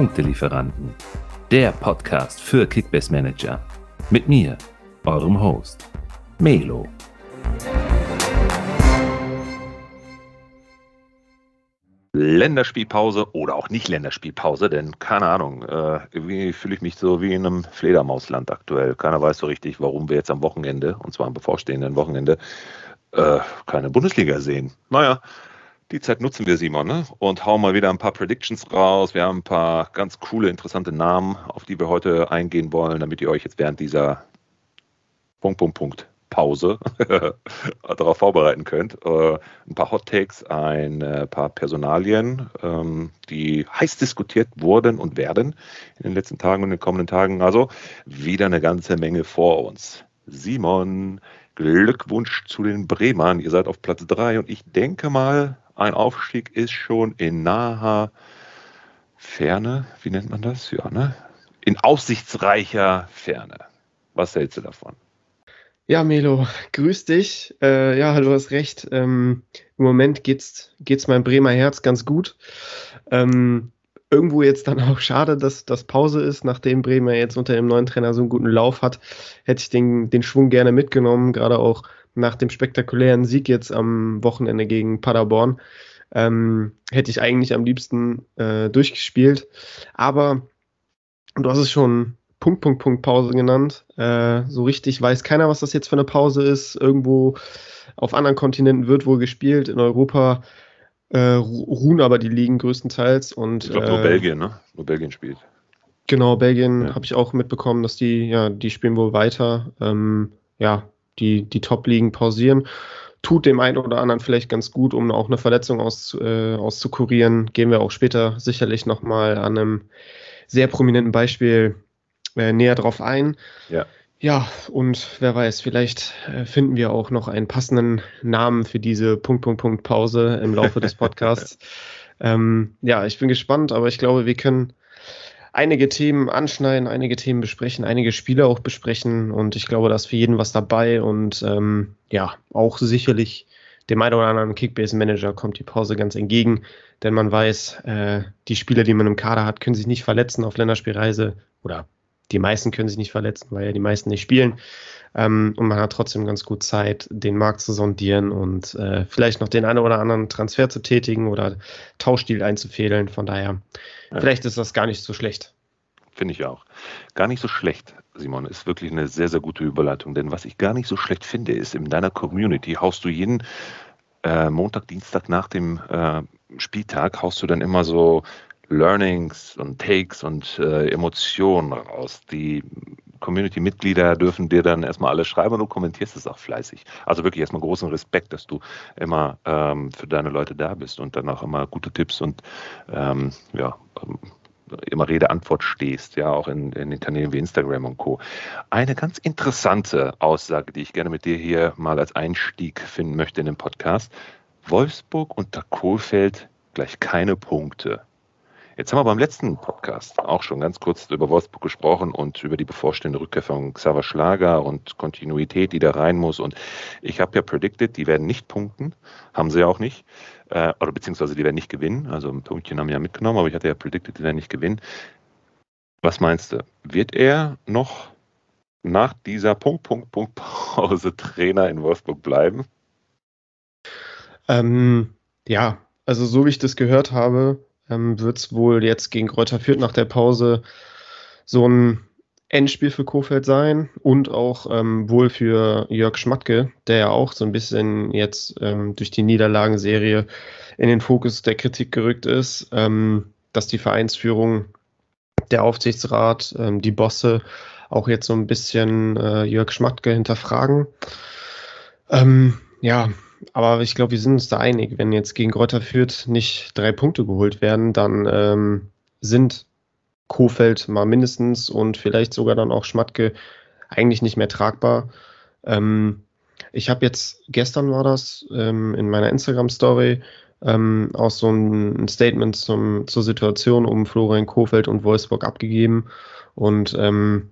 Punktelieferanten, der Podcast für Kickbase Manager. Mit mir, eurem Host, Melo. Länderspielpause oder auch nicht Länderspielpause, denn keine Ahnung, äh, irgendwie fühle ich mich so wie in einem Fledermausland aktuell. Keiner weiß so richtig, warum wir jetzt am Wochenende, und zwar am bevorstehenden Wochenende, äh, keine Bundesliga sehen. Naja, die Zeit nutzen wir, Simon, ne? und hauen mal wieder ein paar Predictions raus. Wir haben ein paar ganz coole, interessante Namen, auf die wir heute eingehen wollen, damit ihr euch jetzt während dieser Punkt, Punkt, Punkt Pause darauf vorbereiten könnt. Äh, ein paar Hot Takes, ein äh, paar Personalien, ähm, die heiß diskutiert wurden und werden in den letzten Tagen und den kommenden Tagen. Also wieder eine ganze Menge vor uns. Simon, Glückwunsch zu den Bremern. Ihr seid auf Platz 3 und ich denke mal, ein Aufstieg ist schon in naher Ferne. Wie nennt man das? Ja, ne? In aussichtsreicher Ferne. Was hältst du davon? Ja, Melo, grüß dich. Äh, ja, du hast recht. Ähm, Im Moment geht's, geht's meinem Bremer Herz ganz gut. Ähm, irgendwo jetzt dann auch schade, dass das Pause ist, nachdem Bremer jetzt unter dem neuen Trainer so einen guten Lauf hat, hätte ich den, den Schwung gerne mitgenommen, gerade auch nach dem spektakulären Sieg jetzt am Wochenende gegen Paderborn. Ähm, hätte ich eigentlich am liebsten äh, durchgespielt. Aber du hast es schon Punkt, Punkt, Punkt Pause genannt. Äh, so richtig weiß keiner, was das jetzt für eine Pause ist. Irgendwo auf anderen Kontinenten wird wohl gespielt. In Europa äh, ruhen aber die Ligen größtenteils. Und, ich glaube nur äh, Belgien, ne? Nur Belgien spielt. Genau, Belgien ja. habe ich auch mitbekommen, dass die, ja, die spielen wohl weiter. Ähm, ja, die, die Top-Ligen pausieren. Tut dem einen oder anderen vielleicht ganz gut, um auch eine Verletzung aus, äh, auszukurieren. Gehen wir auch später sicherlich nochmal an einem sehr prominenten Beispiel äh, näher drauf ein. Ja. Ja, und wer weiß, vielleicht äh, finden wir auch noch einen passenden Namen für diese Punkt, Punkt, Punkt Pause im Laufe des Podcasts. ähm, ja, ich bin gespannt, aber ich glaube, wir können einige Themen anschneiden, einige Themen besprechen, einige Spiele auch besprechen. Und ich glaube, da ist für jeden was dabei. Und ähm, ja, auch sicherlich dem einen oder anderen Kickbase-Manager kommt die Pause ganz entgegen, denn man weiß, äh, die Spieler, die man im Kader hat, können sich nicht verletzen auf Länderspielreise oder die meisten können sich nicht verletzen, weil ja die meisten nicht spielen. Ähm, und man hat trotzdem ganz gut Zeit, den Markt zu sondieren und äh, vielleicht noch den einen oder anderen Transfer zu tätigen oder Tauschstil einzufädeln. Von daher, ja. vielleicht ist das gar nicht so schlecht. Finde ich auch. Gar nicht so schlecht, Simon, ist wirklich eine sehr, sehr gute Überleitung. Denn was ich gar nicht so schlecht finde, ist, in deiner Community haust du jeden äh, Montag, Dienstag nach dem äh, Spieltag, haust du dann immer so Learnings und Takes und äh, Emotionen raus. Die Community-Mitglieder dürfen dir dann erstmal alles schreiben und du kommentierst es auch fleißig. Also wirklich erstmal großen Respekt, dass du immer ähm, für deine Leute da bist und dann auch immer gute Tipps und ähm, ja, ähm, immer Rede-Antwort stehst, ja, auch in, in den Kanälen wie Instagram und Co. Eine ganz interessante Aussage, die ich gerne mit dir hier mal als Einstieg finden möchte in den Podcast. Wolfsburg unter Kohlfeld gleich keine Punkte. Jetzt haben wir beim letzten Podcast auch schon ganz kurz über Wolfsburg gesprochen und über die bevorstehende Rückkehr von Xaver Schlager und Kontinuität, die da rein muss. Und ich habe ja predicted, die werden nicht punkten, haben sie ja auch nicht, äh, oder beziehungsweise die werden nicht gewinnen. Also ein Punktchen haben wir ja mitgenommen, aber ich hatte ja predicted, die werden nicht gewinnen. Was meinst du? Wird er noch nach dieser Punkt, Punkt, Punkt Pause Trainer in Wolfsburg bleiben? Ähm, ja, also so wie ich das gehört habe, ähm, wird es wohl jetzt gegen Kräuter Fürth nach der Pause so ein Endspiel für Kofeld sein und auch ähm, wohl für Jörg Schmatke, der ja auch so ein bisschen jetzt ähm, durch die Niederlagenserie in den Fokus der Kritik gerückt ist, ähm, dass die Vereinsführung, der Aufsichtsrat, ähm, die Bosse auch jetzt so ein bisschen äh, Jörg Schmatke hinterfragen. Ähm, ja, aber ich glaube, wir sind uns da einig. Wenn jetzt gegen Greuther Fürth nicht drei Punkte geholt werden, dann ähm, sind Kofeld mal mindestens und vielleicht sogar dann auch Schmatke eigentlich nicht mehr tragbar. Ähm, ich habe jetzt, gestern war das, ähm, in meiner Instagram-Story ähm, auch so ein Statement zum, zur Situation um Florian Kofeld und Wolfsburg abgegeben. Und ähm,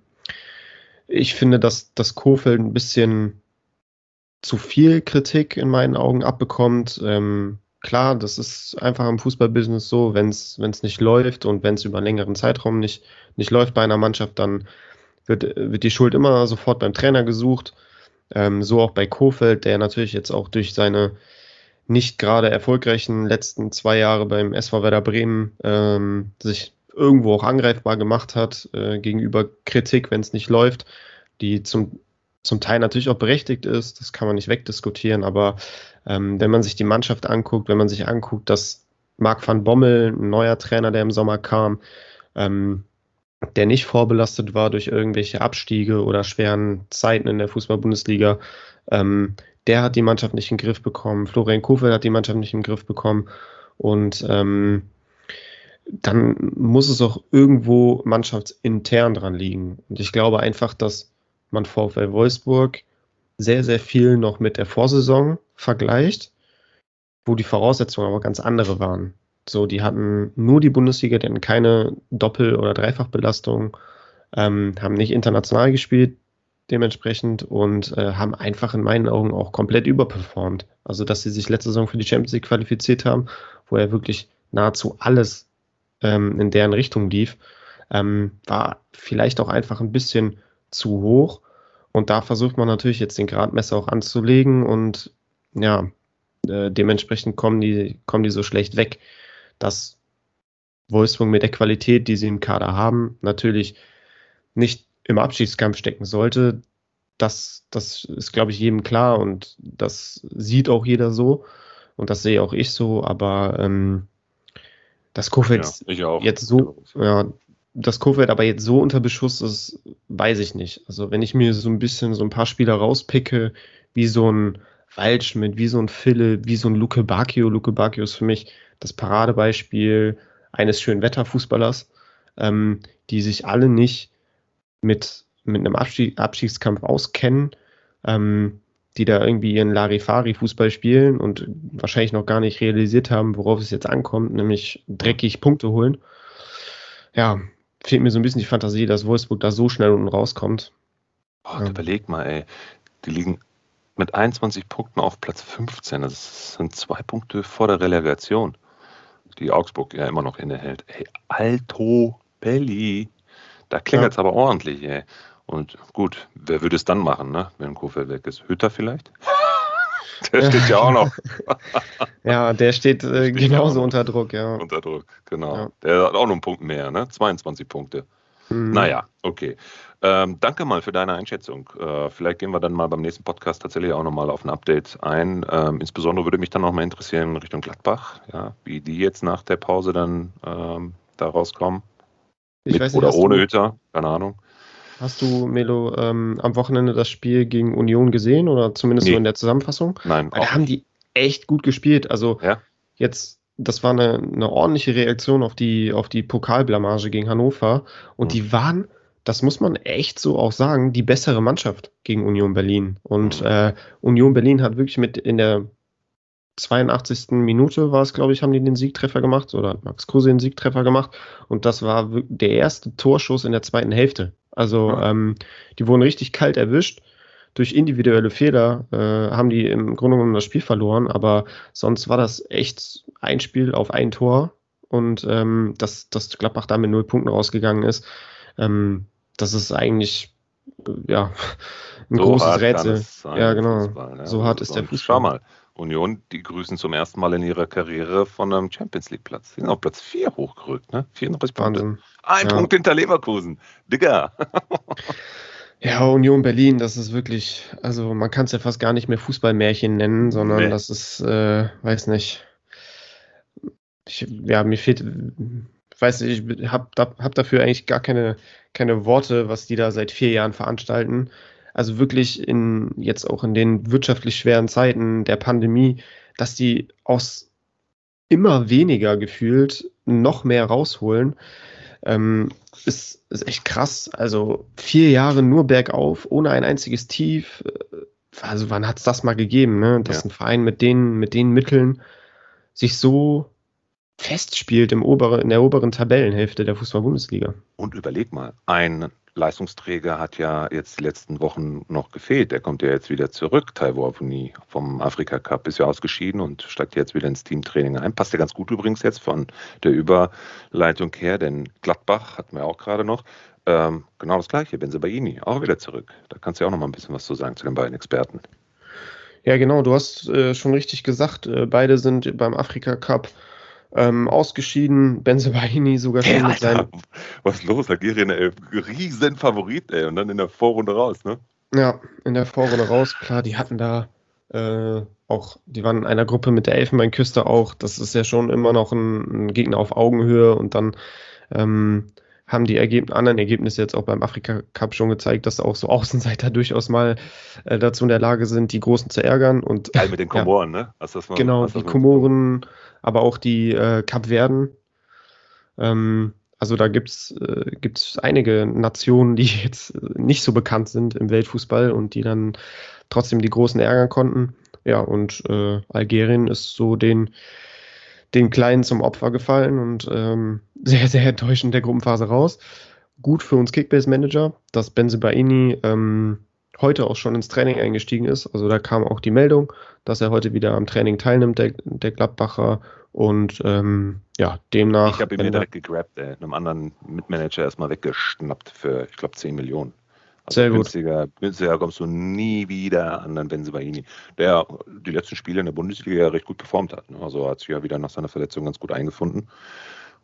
ich finde, dass, dass Kofeld ein bisschen zu viel Kritik in meinen Augen abbekommt. Ähm, klar, das ist einfach im Fußballbusiness so, wenn es nicht läuft und wenn es über einen längeren Zeitraum nicht, nicht läuft bei einer Mannschaft, dann wird, wird die Schuld immer sofort beim Trainer gesucht. Ähm, so auch bei Kofeld, der natürlich jetzt auch durch seine nicht gerade erfolgreichen letzten zwei Jahre beim SV Werder Bremen ähm, sich irgendwo auch angreifbar gemacht hat äh, gegenüber Kritik, wenn es nicht läuft, die zum, zum Teil natürlich auch berechtigt ist, das kann man nicht wegdiskutieren, aber ähm, wenn man sich die Mannschaft anguckt, wenn man sich anguckt, dass Marc van Bommel, ein neuer Trainer, der im Sommer kam, ähm, der nicht vorbelastet war durch irgendwelche Abstiege oder schweren Zeiten in der Fußball-Bundesliga, ähm, der hat die Mannschaft nicht in den Griff bekommen. Florian Kofeld hat die Mannschaft nicht in den Griff bekommen. Und ähm, dann muss es auch irgendwo mannschaftsintern dran liegen. Und ich glaube einfach, dass man VfL Wolfsburg sehr, sehr viel noch mit der Vorsaison vergleicht, wo die Voraussetzungen aber ganz andere waren. So, die hatten nur die Bundesliga, die hatten keine Doppel- oder Dreifachbelastung, ähm, haben nicht international gespielt dementsprechend und äh, haben einfach in meinen Augen auch komplett überperformt. Also, dass sie sich letzte Saison für die Champions League qualifiziert haben, wo er wirklich nahezu alles ähm, in deren Richtung lief, ähm, war vielleicht auch einfach ein bisschen zu hoch. Und da versucht man natürlich jetzt den Gradmesser auch anzulegen und ja, äh, dementsprechend kommen die, kommen die so schlecht weg, dass Wolfsburg mit der Qualität, die sie im Kader haben, natürlich nicht im Abschiedskampf stecken sollte. Das, das ist, glaube ich, jedem klar und das sieht auch jeder so und das sehe auch ich so, aber ähm, das Kofeld ja, jetzt so, ja, das Kofeld aber jetzt so unter Beschuss ist, weiß ich nicht. Also wenn ich mir so ein bisschen so ein paar Spieler rauspicke, wie so ein Waldschmidt, wie so ein Philipp, wie so ein Luke Bacchio. Luke Bacchio ist für mich das Paradebeispiel eines schönen Wetterfußballers, ähm, die sich alle nicht mit, mit einem Abstieg, Abstiegskampf auskennen, ähm, die da irgendwie ihren Larifari-Fußball spielen und wahrscheinlich noch gar nicht realisiert haben, worauf es jetzt ankommt, nämlich dreckig Punkte holen. Ja, fehlt mir so ein bisschen die Fantasie, dass Wolfsburg da so schnell unten rauskommt. Oh, ja. Überleg mal, ey. Die liegen mit 21 Punkten auf Platz 15. Das sind zwei Punkte vor der Relegation, die Augsburg ja immer noch innehält. Ey, Alto Belli. Da klingelt es ja. aber ordentlich, ey. Und gut, wer würde es dann machen, ne, wenn Kofeld weg ist? Hütter vielleicht? Der steht ja auch noch. ja, der steht äh, genauso unter Druck, ja. Unter Druck, genau. Ja. Der hat auch noch einen Punkt mehr, ne? 22 Punkte. Mhm. Naja, okay. Ähm, danke mal für deine Einschätzung. Äh, vielleicht gehen wir dann mal beim nächsten Podcast tatsächlich auch nochmal auf ein Update ein. Ähm, insbesondere würde mich dann noch mal interessieren Richtung Gladbach, ja, wie die jetzt nach der Pause dann ähm, da rauskommen. Mit nicht, oder ohne Hütter, keine Ahnung. Hast du, Melo, ähm, am Wochenende das Spiel gegen Union gesehen oder zumindest nee. so in der Zusammenfassung? Nein. Weil da haben die echt gut gespielt. Also ja? jetzt, das war eine, eine ordentliche Reaktion auf die, auf die Pokalblamage gegen Hannover und mhm. die waren, das muss man echt so auch sagen, die bessere Mannschaft gegen Union Berlin. Und mhm. äh, Union Berlin hat wirklich mit in der 82. Minute war es, glaube ich, haben die den Siegtreffer gemacht oder Max Kruse den Siegtreffer gemacht. Und das war der erste Torschuss in der zweiten Hälfte. Also ja. ähm, die wurden richtig kalt erwischt. Durch individuelle Fehler äh, haben die im Grunde genommen das Spiel verloren, aber sonst war das echt ein Spiel auf ein Tor und ähm, dass, dass Gladbach da mit null Punkten rausgegangen ist, ähm, das ist eigentlich äh, ja ein so großes Rätsel. ja, genau. Fußball, ja. So hart ist der Fußball. Schau mal, Union, die grüßen zum ersten Mal in ihrer Karriere von einem Champions League Platz. Sie sind auf Platz 4 hochgerückt, ne? 34 Punkte. Ein ja. Punkt hinter Leverkusen. Digga. Ja, Union Berlin, das ist wirklich, also man kann es ja fast gar nicht mehr Fußballmärchen nennen, sondern nee. das ist, äh, weiß nicht. Ich, ja, mir fehlt, weiß nicht, ich habe hab dafür eigentlich gar keine, keine Worte, was die da seit vier Jahren veranstalten. Also wirklich in jetzt auch in den wirtschaftlich schweren Zeiten der Pandemie, dass die aus immer weniger gefühlt noch mehr rausholen, ähm, ist, ist echt krass. Also vier Jahre nur bergauf, ohne ein einziges Tief. Also wann hat es das mal gegeben, ne? dass ja. ein Verein mit den, mit den Mitteln sich so festspielt im obere, in der oberen Tabellenhälfte der Fußball-Bundesliga. Und überleg mal, ein Leistungsträger hat ja jetzt die letzten Wochen noch gefehlt. Der kommt ja jetzt wieder zurück. Taiwo Avuni vom Afrika Cup ist ja ausgeschieden und steigt jetzt wieder ins Teamtraining ein. Passt ja ganz gut übrigens jetzt von der Überleitung her, denn Gladbach hatten wir auch gerade noch. Ähm, genau das gleiche, Benzebaini, auch wieder zurück. Da kannst du ja auch noch mal ein bisschen was zu sagen zu den beiden Experten. Ja, genau, du hast äh, schon richtig gesagt, äh, beide sind beim Afrika Cup ähm, ausgeschieden. Benzebaini sogar schon hey, mit seinem. Was ist los? Algerien, ey, riesen Favorit, ey, und dann in der Vorrunde raus, ne? Ja, in der Vorrunde raus. Klar, die hatten da äh, auch, die waren in einer Gruppe mit der Elfenbeinküste auch. Das ist ja schon immer noch ein, ein Gegner auf Augenhöhe und dann ähm, haben die Ergeb anderen Ergebnisse jetzt auch beim Afrika Cup schon gezeigt, dass auch so Außenseiter durchaus mal äh, dazu in der Lage sind, die Großen zu ärgern. Und, Geil mit den Komoren, ja, ne? Hast das mal, genau, die Komoren, aber auch die äh, Kapverden. Ähm, also da gibt es äh, einige Nationen, die jetzt nicht so bekannt sind im Weltfußball und die dann trotzdem die Großen ärgern konnten. Ja, und äh, Algerien ist so den den Kleinen zum Opfer gefallen und ähm, sehr, sehr enttäuschend der Gruppenphase raus. Gut für uns Kickbase-Manager, dass Benzebaini ähm, heute auch schon ins Training eingestiegen ist. Also da kam auch die Meldung, dass er heute wieder am Training teilnimmt, der, der Gladbacher. Und ähm, ja, demnach. Ich habe ihn mir direkt gegrabt, ey, einem anderen Mitmanager erstmal weggeschnappt für, ich glaube, 10 Millionen. Also Sehr günstiger, gut. Günstiger kommst du nie wieder an den Benzebaini, der die letzten Spiele in der Bundesliga ja recht gut performt hat. Ne? Also hat sich ja wieder nach seiner Verletzung ganz gut eingefunden.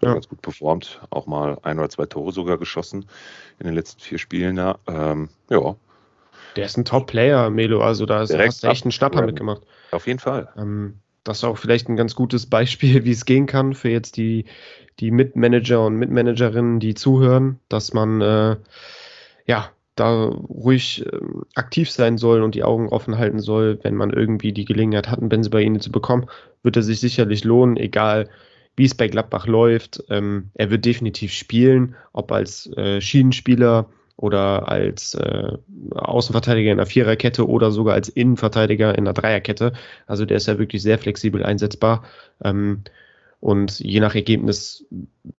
Ja. Ganz gut performt, auch mal ein oder zwei Tore sogar geschossen in den letzten vier Spielen. Ja, ähm, ja. Der ist ein Top-Player, Melo. Also da hast du echt einen Schnapper mitgemacht. Auf jeden Fall. Ähm, das ist auch vielleicht ein ganz gutes Beispiel, wie es gehen kann für jetzt die, die Mitmanager und Mitmanagerinnen, die zuhören, dass man äh, ja da ruhig äh, aktiv sein soll und die Augen offen halten soll, wenn man irgendwie die Gelegenheit hat, einen Benzebaini zu bekommen, wird er sich sicherlich lohnen, egal wie es bei Gladbach läuft. Ähm, er wird definitiv spielen, ob als äh, Schienenspieler oder als äh, Außenverteidiger in der Viererkette oder sogar als Innenverteidiger in der Dreierkette. Also der ist ja wirklich sehr flexibel einsetzbar. Ähm, und je nach Ergebnis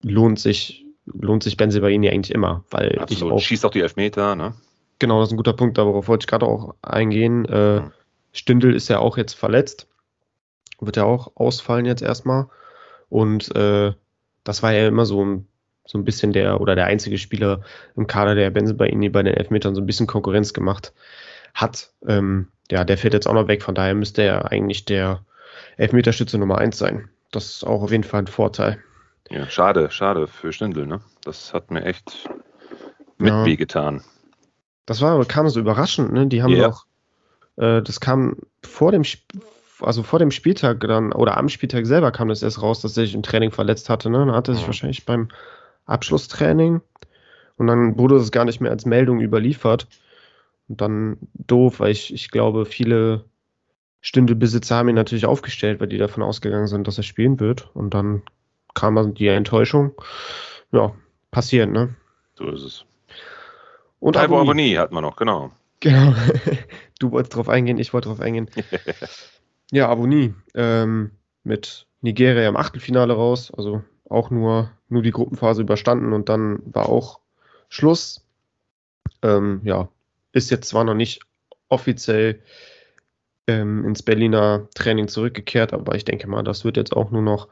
lohnt sich lohnt sich Benzebaini eigentlich immer, weil Absolut. ich auch, schießt auch die Elfmeter, ne? Genau, das ist ein guter Punkt, darauf wollte ich gerade auch eingehen. Äh, mhm. Stindl ist ja auch jetzt verletzt, wird ja auch ausfallen jetzt erstmal und äh, das war ja immer so ein, so ein bisschen der oder der einzige Spieler im Kader, der Benzebaini bei den Elfmetern so ein bisschen Konkurrenz gemacht hat. Ähm, ja, der fällt jetzt auch noch weg, von daher müsste er eigentlich der Elfmeterstütze Nummer 1 sein. Das ist auch auf jeden Fall ein Vorteil. Ja, schade, schade für Stindl, ne? Das hat mir echt mit ja. wehgetan. Das war, kam so überraschend, ne? Die haben yeah. doch, äh, das kam vor dem, also vor dem Spieltag dann, oder am Spieltag selber kam das erst raus, dass er sich im Training verletzt hatte, ne? Dann hat er sich mhm. wahrscheinlich beim Abschlusstraining und dann wurde es gar nicht mehr als Meldung überliefert. Und dann doof, weil ich, ich glaube, viele Stündelbesitzer haben ihn natürlich aufgestellt, weil die davon ausgegangen sind, dass er spielen wird. Und dann kam die Enttäuschung. Ja, passiert, ne? So ist es. Und Taiwo Aboni hatten wir noch, genau. Genau. du wolltest drauf eingehen, ich wollte drauf eingehen. ja, Aboni ähm, mit Nigeria im Achtelfinale raus, also auch nur, nur die Gruppenphase überstanden und dann war auch Schluss. Ähm, ja, ist jetzt zwar noch nicht offiziell ähm, ins Berliner Training zurückgekehrt, aber ich denke mal, das wird jetzt auch nur noch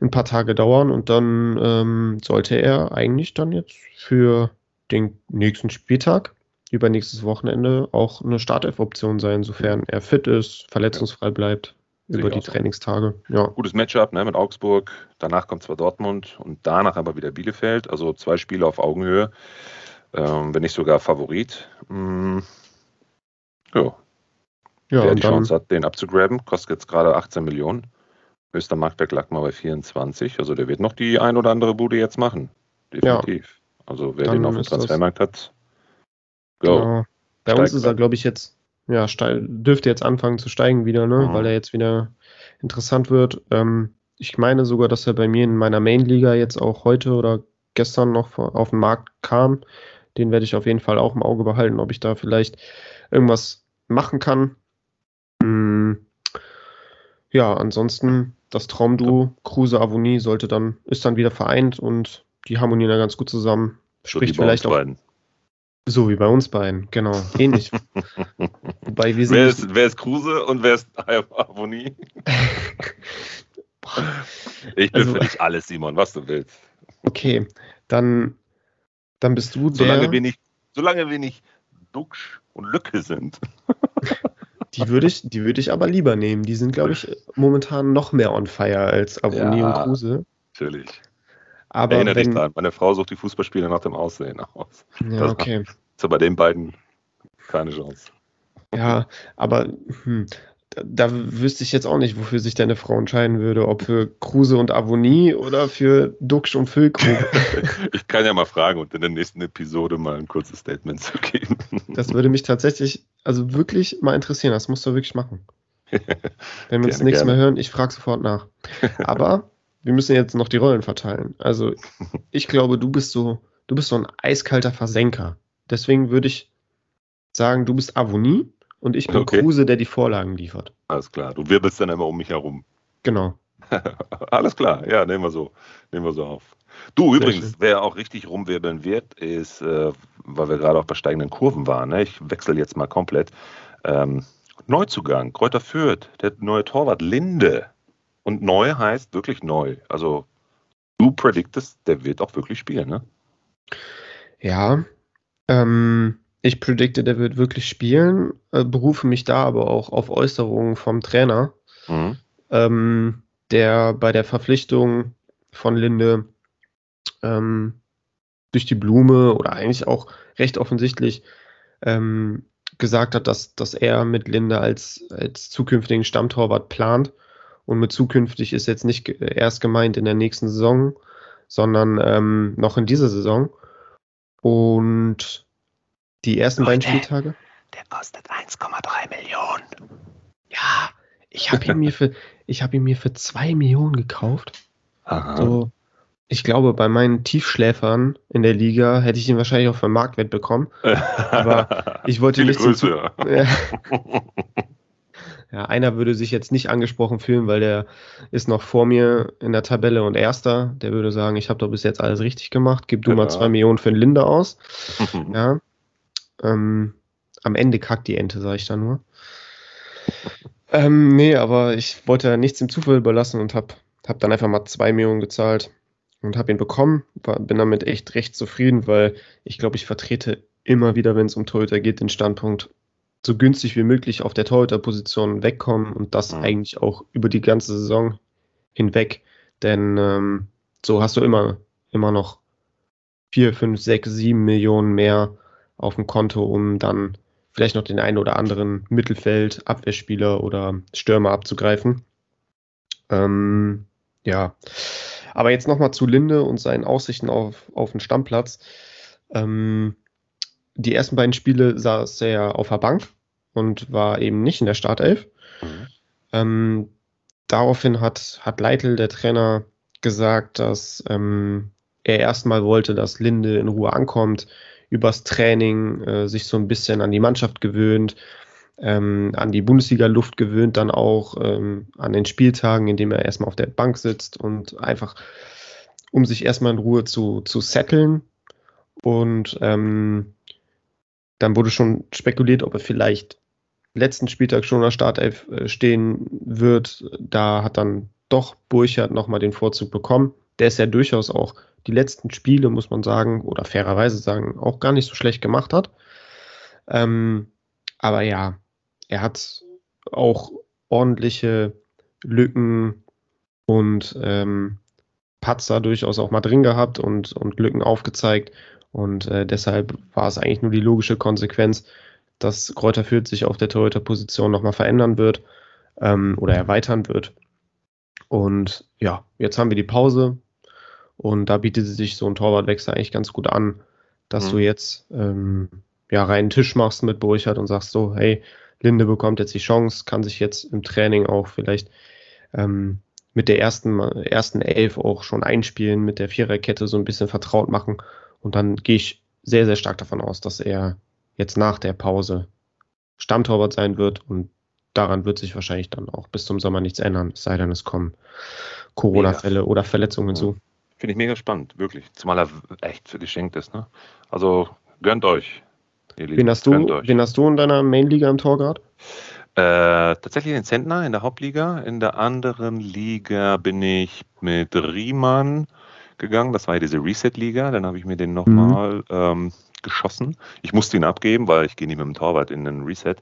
ein paar Tage dauern und dann ähm, sollte er eigentlich dann jetzt für den nächsten Spieltag, übernächstes Wochenende, auch eine Startelf-Option sein, sofern er fit ist, verletzungsfrei bleibt ja. über die Trainingstage. Ja. Gutes Matchup ne, mit Augsburg. Danach kommt zwar Dortmund und danach aber wieder Bielefeld. Also zwei Spiele auf Augenhöhe. Ähm, wenn nicht sogar Favorit. Mm, ja. ja. Wer die Chance hat, den abzugraben, kostet jetzt gerade 18 Millionen. Höchster Marktwert lag mal bei 24. Also der wird noch die ein oder andere Bude jetzt machen. Definitiv. Ja. Also wer Dann den auf dem Transfermarkt hat, go. Genau. Bei Steigt uns ist er, glaube ich, jetzt, ja, dürfte jetzt anfangen zu steigen wieder, ne? Mhm. weil er jetzt wieder interessant wird. Ähm, ich meine sogar, dass er bei mir in meiner Main-Liga jetzt auch heute oder gestern noch auf den Markt kam. Den werde ich auf jeden Fall auch im Auge behalten, ob ich da vielleicht irgendwas machen kann. Ja, ansonsten das Traumduo Kruse Avonie sollte dann, ist dann wieder vereint und die harmonieren da ganz gut zusammen. Spricht vielleicht auch. Beiden. So wie bei uns beiden, genau. Ähnlich. Wobei wir sind wer, ist, wer ist Kruse und wer ist Avonie? ich bin also, für dich alles, Simon, was du willst. Okay, dann, dann bist du der. Solange wir nicht, solange wir nicht Duxch und Lücke sind. Die würde ich, die ich aber lieber nehmen. Die sind, glaube ich, momentan noch mehr on fire als Avonie ja, und Kruse. Natürlich. Aber Erinnere wenn, dich dran, meine Frau sucht die Fußballspieler nach dem Aussehen aus. Ja, das okay. Ist bei den beiden keine Chance. Ja, aber hm, da, da, wüsste ich jetzt auch nicht, wofür sich deine Frau entscheiden würde, ob für Kruse und Avonie oder für Duxch und Füllkrug. ich kann ja mal fragen und in der nächsten Episode mal ein kurzes Statement zu geben. das würde mich tatsächlich, also wirklich mal interessieren. Das musst du wirklich machen. Wenn wir uns nichts mehr hören, ich frage sofort nach. Aber wir müssen jetzt noch die Rollen verteilen. Also ich glaube, du bist so, du bist so ein eiskalter Versenker. Deswegen würde ich sagen, du bist Avonie und ich bin okay. Kruse, der die Vorlagen liefert. Alles klar. Du wirbelst dann immer um mich herum. Genau. Alles klar, ja, nehmen wir so, nehmen wir so auf. Du, Sehr übrigens, schön. wer auch richtig rumwirbeln wird, ist, äh, weil wir gerade auch bei steigenden Kurven waren, ne? ich wechsle jetzt mal komplett. Ähm, Neuzugang, Kräuter Fürth, der neue Torwart Linde. Und neu heißt wirklich neu. Also du prediktest, der wird auch wirklich spielen, ne? Ja, ähm, ich predikte, der wird wirklich spielen, äh, berufe mich da aber auch auf Äußerungen vom Trainer, mhm. ähm, der bei der Verpflichtung von Linde ähm, durch die Blume oder eigentlich auch recht offensichtlich ähm, gesagt hat, dass, dass er mit Linde als, als zukünftigen Stammtorwart plant und mit zukünftig ist jetzt nicht erst gemeint in der nächsten Saison, sondern ähm, noch in dieser Saison. Und die ersten Leute, beiden Spieltage. Der kostet 1,3 Millionen. Ja, ich habe ihn mir für ich habe ihn mir für 2 Millionen gekauft. Aha. So, ich glaube, bei meinen Tiefschläfern in der Liga hätte ich ihn wahrscheinlich auch für Marktwert bekommen. Aber ich wollte nicht. Grüße. Ja. Einer würde sich jetzt nicht angesprochen fühlen, weil der ist noch vor mir in der Tabelle und erster. Der würde sagen, ich habe doch bis jetzt alles richtig gemacht. Gib du ja. mal zwei Millionen für den Linde aus. ja. Ähm, am Ende kackt die Ente, sage ich da nur. ähm, nee, aber ich wollte ja nichts im Zufall überlassen und habe hab dann einfach mal zwei Millionen gezahlt und habe ihn bekommen. War, bin damit echt recht zufrieden, weil ich glaube, ich vertrete immer wieder, wenn es um Torhüter geht, den Standpunkt, so günstig wie möglich auf der Torhüterposition wegkommen und das mhm. eigentlich auch über die ganze Saison hinweg. Denn ähm, so hast du immer, immer noch 4, 5, 6, 7 Millionen mehr auf dem Konto, um dann vielleicht noch den einen oder anderen Mittelfeld, Abwehrspieler oder Stürmer abzugreifen. Ähm, ja, aber jetzt nochmal zu Linde und seinen Aussichten auf, auf den Stammplatz. Ähm, die ersten beiden Spiele saß er auf der Bank und war eben nicht in der Startelf. Mhm. Ähm, daraufhin hat, hat Leitl, der Trainer, gesagt, dass ähm, er erstmal wollte, dass Linde in Ruhe ankommt, übers Training äh, sich so ein bisschen an die Mannschaft gewöhnt, ähm, an die Bundesliga-Luft gewöhnt, dann auch ähm, an den Spieltagen, indem er erstmal auf der Bank sitzt und einfach, um sich erstmal in Ruhe zu, zu setteln. Und ähm, dann wurde schon spekuliert, ob er vielleicht letzten Spieltag schon in der Startelf äh, stehen wird. Da hat dann doch Burchard nochmal den Vorzug bekommen. Der ist ja durchaus auch die letzten Spiele, muss man sagen, oder fairerweise sagen, auch gar nicht so schlecht gemacht hat. Ähm, aber ja, er hat auch ordentliche Lücken und ähm, Patzer durchaus auch mal drin gehabt und, und Lücken aufgezeigt. Und äh, deshalb war es eigentlich nur die logische Konsequenz, dass Kräuter Fürth sich auf der Torhüter-Position nochmal verändern wird ähm, oder erweitern wird. Und ja, jetzt haben wir die Pause und da bietet sich so ein Torwartwechsel eigentlich ganz gut an, dass mhm. du jetzt ähm, ja reinen Tisch machst mit Burchard und sagst so, hey, Linde bekommt jetzt die Chance, kann sich jetzt im Training auch vielleicht ähm, mit der ersten, ersten Elf auch schon einspielen, mit der Viererkette so ein bisschen vertraut machen. Und dann gehe ich sehr, sehr stark davon aus, dass er jetzt nach der Pause Stammtorwart sein wird und daran wird sich wahrscheinlich dann auch bis zum Sommer nichts ändern, es sei denn, es kommen Corona-Fälle oder Verletzungen hinzu. Finde ich mega spannend, wirklich. Zumal er echt geschenkt ist. Ne? Also gönnt euch. Wen hast, du, wen hast du in deiner Main-Liga im Tor gerade? Äh, tatsächlich den Zentner in der Hauptliga. In der anderen Liga bin ich mit Riemann gegangen. Das war ja diese Reset-Liga. Dann habe ich mir den nochmal mhm. ähm, geschossen. Ich musste ihn abgeben, weil ich gehe nicht mit dem Torwart in den Reset.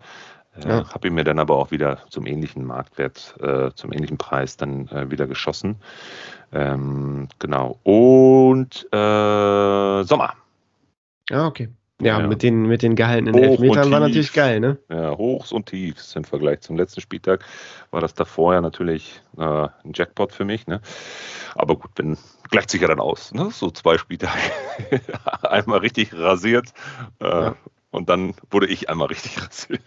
Äh, ja. Habe ihn mir dann aber auch wieder zum ähnlichen Marktwert, äh, zum ähnlichen Preis dann äh, wieder geschossen. Ähm, genau. Und äh, Sommer. Ah, okay. Ja, ja, Mit, den, mit den gehaltenen Hoch Elfmetern war natürlich geil, ne? Ja, Hochs und Tiefs im Vergleich zum letzten Spieltag war das davor ja natürlich äh, ein Jackpot für mich, ne? Aber gut, wenn, gleicht sich ja dann aus, ne? So zwei Spieltage. einmal richtig rasiert äh, ja. Und dann wurde ich einmal richtig rasiert.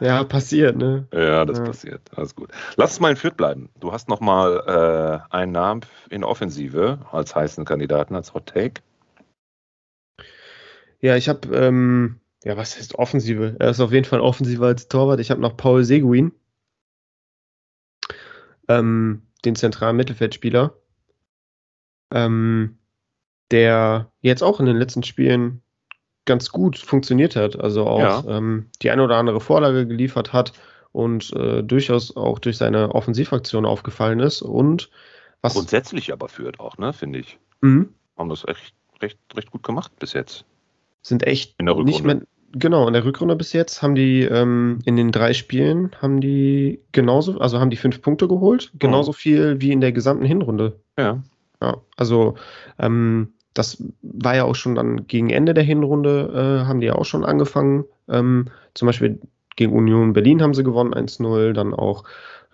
ja, passiert, ne? Ja, das ja. passiert. Alles gut. Lass es mal in Fürth bleiben. Du hast noch mal äh, einen Namen in Offensive als heißen Kandidaten, als Hot Take. Ja, ich habe, ähm, ja, was heißt Offensive? Er ist auf jeden Fall offensiver als Torwart. Ich habe noch Paul Seguin, ähm, den zentralen Mittelfeldspieler, ähm, der jetzt auch in den letzten Spielen ganz gut funktioniert hat. Also auch ja. ähm, die eine oder andere Vorlage geliefert hat und äh, durchaus auch durch seine Offensivaktion aufgefallen ist. Und was grundsätzlich aber führt auch, ne, finde ich. Mhm. Haben das echt recht, recht gut gemacht bis jetzt sind echt nicht mehr. Genau, in der Rückrunde bis jetzt haben die ähm, in den drei Spielen haben die genauso, also haben die fünf Punkte geholt, genauso oh. viel wie in der gesamten Hinrunde. Ja. Ja, also ähm, das war ja auch schon dann gegen Ende der Hinrunde, äh, haben die ja auch schon angefangen. Ähm, zum Beispiel gegen Union Berlin haben sie gewonnen, 1-0, dann auch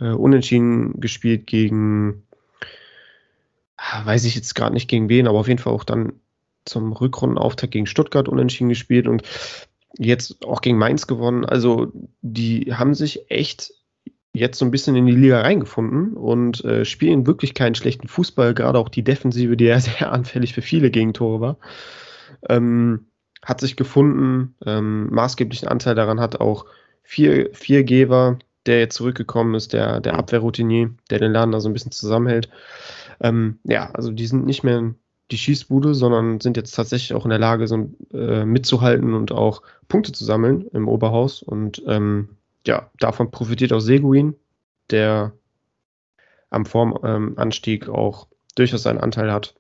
äh, unentschieden gespielt gegen, ah, weiß ich jetzt gerade nicht gegen wen, aber auf jeden Fall auch dann zum Rückrundenauftakt gegen Stuttgart unentschieden gespielt und jetzt auch gegen Mainz gewonnen. Also die haben sich echt jetzt so ein bisschen in die Liga reingefunden und äh, spielen wirklich keinen schlechten Fußball, gerade auch die Defensive, die ja sehr anfällig für viele Gegentore war. Ähm, hat sich gefunden, ähm, maßgeblichen Anteil daran hat auch vier, vier Geber, der jetzt zurückgekommen ist, der, der Abwehrroutinier, der den Laden da so ein bisschen zusammenhält. Ähm, ja, also die sind nicht mehr die Schießbude, sondern sind jetzt tatsächlich auch in der Lage, so äh, mitzuhalten und auch Punkte zu sammeln im Oberhaus. Und ähm, ja, davon profitiert auch Seguin, der am Formanstieg ähm, auch durchaus seinen Anteil hat.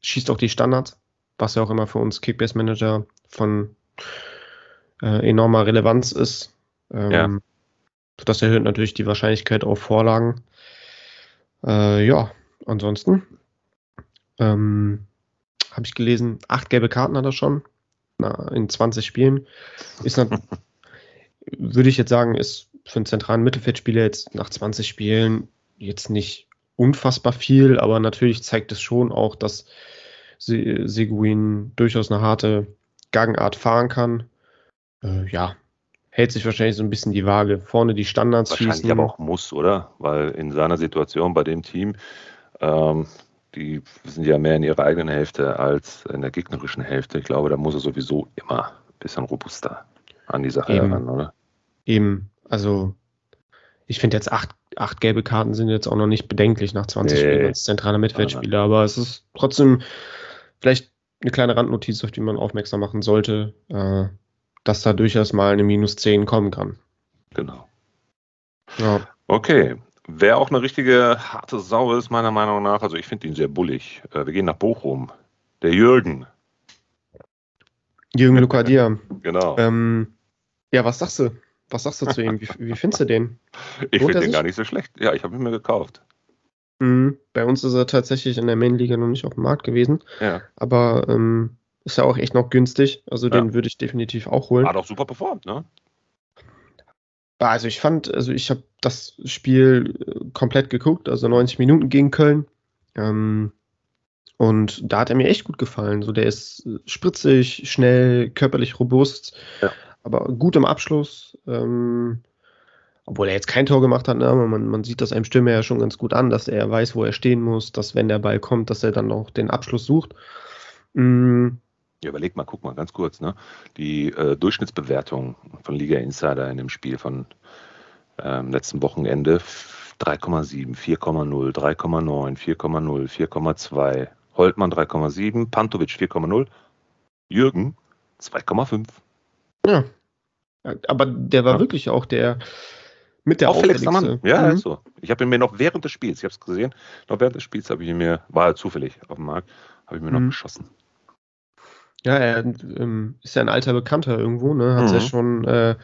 Schießt auch die Standards, was ja auch immer für uns Kickbase-Manager von äh, enormer Relevanz ist. Ähm, ja. Das erhöht natürlich die Wahrscheinlichkeit auf Vorlagen. Äh, ja, ansonsten ähm, Habe ich gelesen, acht gelbe Karten hat er schon na, in 20 Spielen. Ist würde ich jetzt sagen, ist für einen zentralen Mittelfeldspieler jetzt nach 20 Spielen jetzt nicht unfassbar viel, aber natürlich zeigt es schon auch, dass Seguin durchaus eine harte Gangart fahren kann. Äh, ja, hält sich wahrscheinlich so ein bisschen die Waage. Vorne die Standards wahrscheinlich schießen. aber auch muss, oder? Weil in seiner Situation bei dem Team ähm, die sind ja mehr in ihrer eigenen Hälfte als in der gegnerischen Hälfte. Ich glaube, da muss er sowieso immer ein bisschen robuster an die Sache Eben. heran, oder? Eben, also ich finde jetzt acht, acht gelbe Karten sind jetzt auch noch nicht bedenklich nach 20 nee. Spielen als zentraler Mittelfeldspieler, aber es ist trotzdem vielleicht eine kleine Randnotiz, auf die man aufmerksam machen sollte, äh, dass da durchaus mal eine Minus 10 kommen kann. Genau. Ja. Okay, Wer auch eine richtige harte Sau ist, meiner Meinung nach, also ich finde ihn sehr bullig. Äh, wir gehen nach Bochum. Der Jürgen. Jürgen Lukadia. genau. Ähm, ja, was sagst du? Was sagst du zu ihm? Wie, wie findest du den? Ich finde den gar nicht so schlecht. Ja, ich habe ihn mir gekauft. Mhm. Bei uns ist er tatsächlich in der Main-Liga noch nicht auf dem Markt gewesen. Ja. Aber ähm, ist ja auch echt noch günstig. Also ja. den würde ich definitiv auch holen. Hat auch super performt, ne? Also ich fand, also ich habe das Spiel äh, komplett geguckt, also 90 Minuten gegen Köln. Ähm, und da hat er mir echt gut gefallen. So, der ist äh, spritzig, schnell, körperlich robust, ja. Aber gut im Abschluss. Ähm, obwohl er jetzt kein Tor gemacht hat, ne? man, man sieht das einem Stimme ja schon ganz gut an, dass er weiß, wo er stehen muss, dass wenn der Ball kommt, dass er dann auch den Abschluss sucht. Mhm. Ja, überleg mal, guck mal ganz kurz, ne? Die äh, Durchschnittsbewertung von Liga Insider in dem Spiel von ähm, letzten Wochenende 3,7, 4,0, 3,9, 4,0, 4,2, Holtmann 3,7, Pantovic 4,0, Jürgen 2,5. Ja. Aber der war ja. wirklich auch der mit der auffälligste Mann. Ja, mhm. ist so. Ich habe ihn mir noch während des Spiels, ich habe es gesehen, noch während des Spiels habe ich ihn mir, war er zufällig auf dem Markt, habe ich mir mhm. noch geschossen. Ja, er ähm, ist ja ein alter Bekannter irgendwo, ne? Hat mhm. ja schon äh,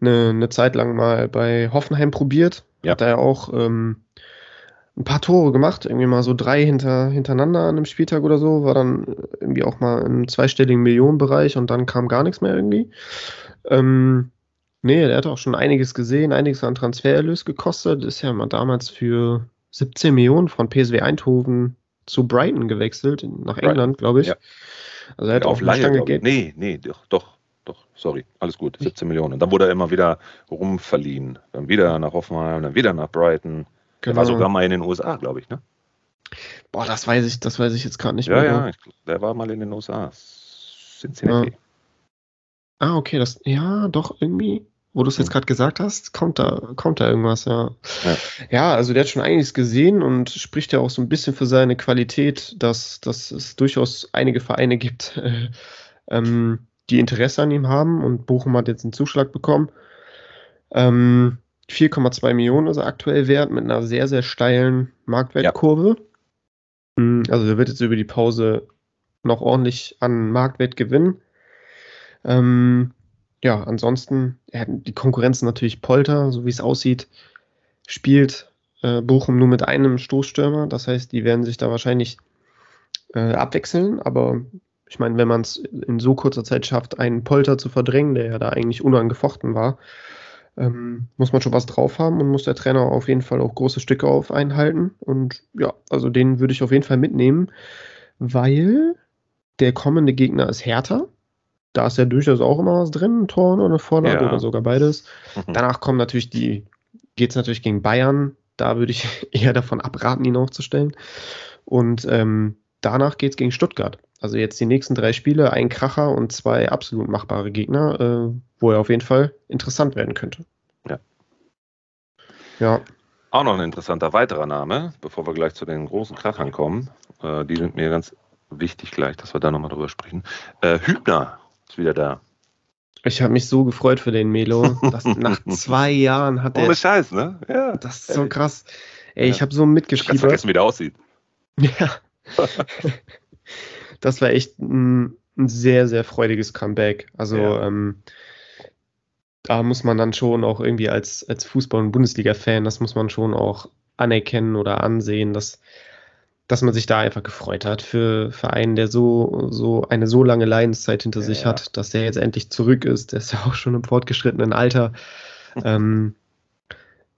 eine, eine Zeit lang mal bei Hoffenheim probiert. Ja. Hat er ja auch ähm, ein paar Tore gemacht, irgendwie mal so drei hinter, hintereinander an einem Spieltag oder so, war dann irgendwie auch mal im zweistelligen Millionenbereich und dann kam gar nichts mehr irgendwie. Ähm, nee, der hat auch schon einiges gesehen, einiges an Transfererlös gekostet, ist ja mal damals für 17 Millionen von PSW Eindhoven zu Brighton gewechselt, nach England, glaube ich. Ja. Also er hat ja, auf Laie, Geld. Nee, nee, doch, doch, doch, sorry, alles gut, 17 Millionen. Und dann wurde er immer wieder rumverliehen. Dann wieder nach Hoffenheim, dann wieder nach Brighton. Genau. Der war sogar mal in den USA, glaube ich, ne? Boah, das weiß ich, das weiß ich jetzt gerade nicht ja, mehr. Ja, ja, der war mal in den USA. Cincinnati. Ja. Ah, okay, das, ja, doch, irgendwie, wo du es jetzt hm. gerade gesagt hast, kommt da, kommt da irgendwas, ja. ja. ja. also der hat schon einiges gesehen und spricht ja auch so ein bisschen für seine Qualität, dass, dass es durchaus einige Vereine gibt, äh, ähm, die Interesse an ihm haben und Bochum hat jetzt einen Zuschlag bekommen. Ähm, 4,2 Millionen ist er aktuell wert mit einer sehr, sehr steilen Marktwertkurve. Ja. Hm, also er wird jetzt über die Pause noch ordentlich an Marktwert gewinnen. Ähm, ja, ansonsten, ja, die Konkurrenz natürlich Polter, so wie es aussieht, spielt äh, Bochum nur mit einem Stoßstürmer. Das heißt, die werden sich da wahrscheinlich äh, abwechseln. Aber ich meine, wenn man es in so kurzer Zeit schafft, einen Polter zu verdrängen, der ja da eigentlich unangefochten war, ähm, muss man schon was drauf haben und muss der Trainer auf jeden Fall auch große Stücke auf einhalten. Und ja, also den würde ich auf jeden Fall mitnehmen, weil der kommende Gegner ist Hertha. Da ist ja durchaus auch immer was drin, ein Tor oder eine Vorlage ja. oder sogar beides. Mhm. Danach kommen natürlich die, geht es natürlich gegen Bayern. Da würde ich eher davon abraten, ihn aufzustellen. Und ähm, danach geht es gegen Stuttgart. Also jetzt die nächsten drei Spiele, ein Kracher und zwei absolut machbare Gegner, äh, wo er auf jeden Fall interessant werden könnte. Ja. Ja. Auch noch ein interessanter weiterer Name, bevor wir gleich zu den großen Krachern kommen. Äh, die sind mir ganz wichtig gleich, dass wir da nochmal drüber sprechen. Äh, Hübner ist wieder da. Ich habe mich so gefreut für den Melo. nach zwei Jahren hat er. Ohne Scheiß, ne? Ja. Das ist so krass. Ey, ja. ich habe so mitgeschrieben. Ich vergessen, wie der aussieht. Ja. das war echt ein, ein, sehr, sehr freudiges Comeback. Also ja. ähm, da muss man dann schon auch irgendwie als, als Fußball- und Bundesliga-Fan, das muss man schon auch anerkennen oder ansehen, dass, dass man sich da einfach gefreut hat für, für einen, der so, so eine so lange Leidenszeit hinter ja, sich hat, dass der jetzt endlich zurück ist. Der ist ja auch schon im fortgeschrittenen Alter. ähm,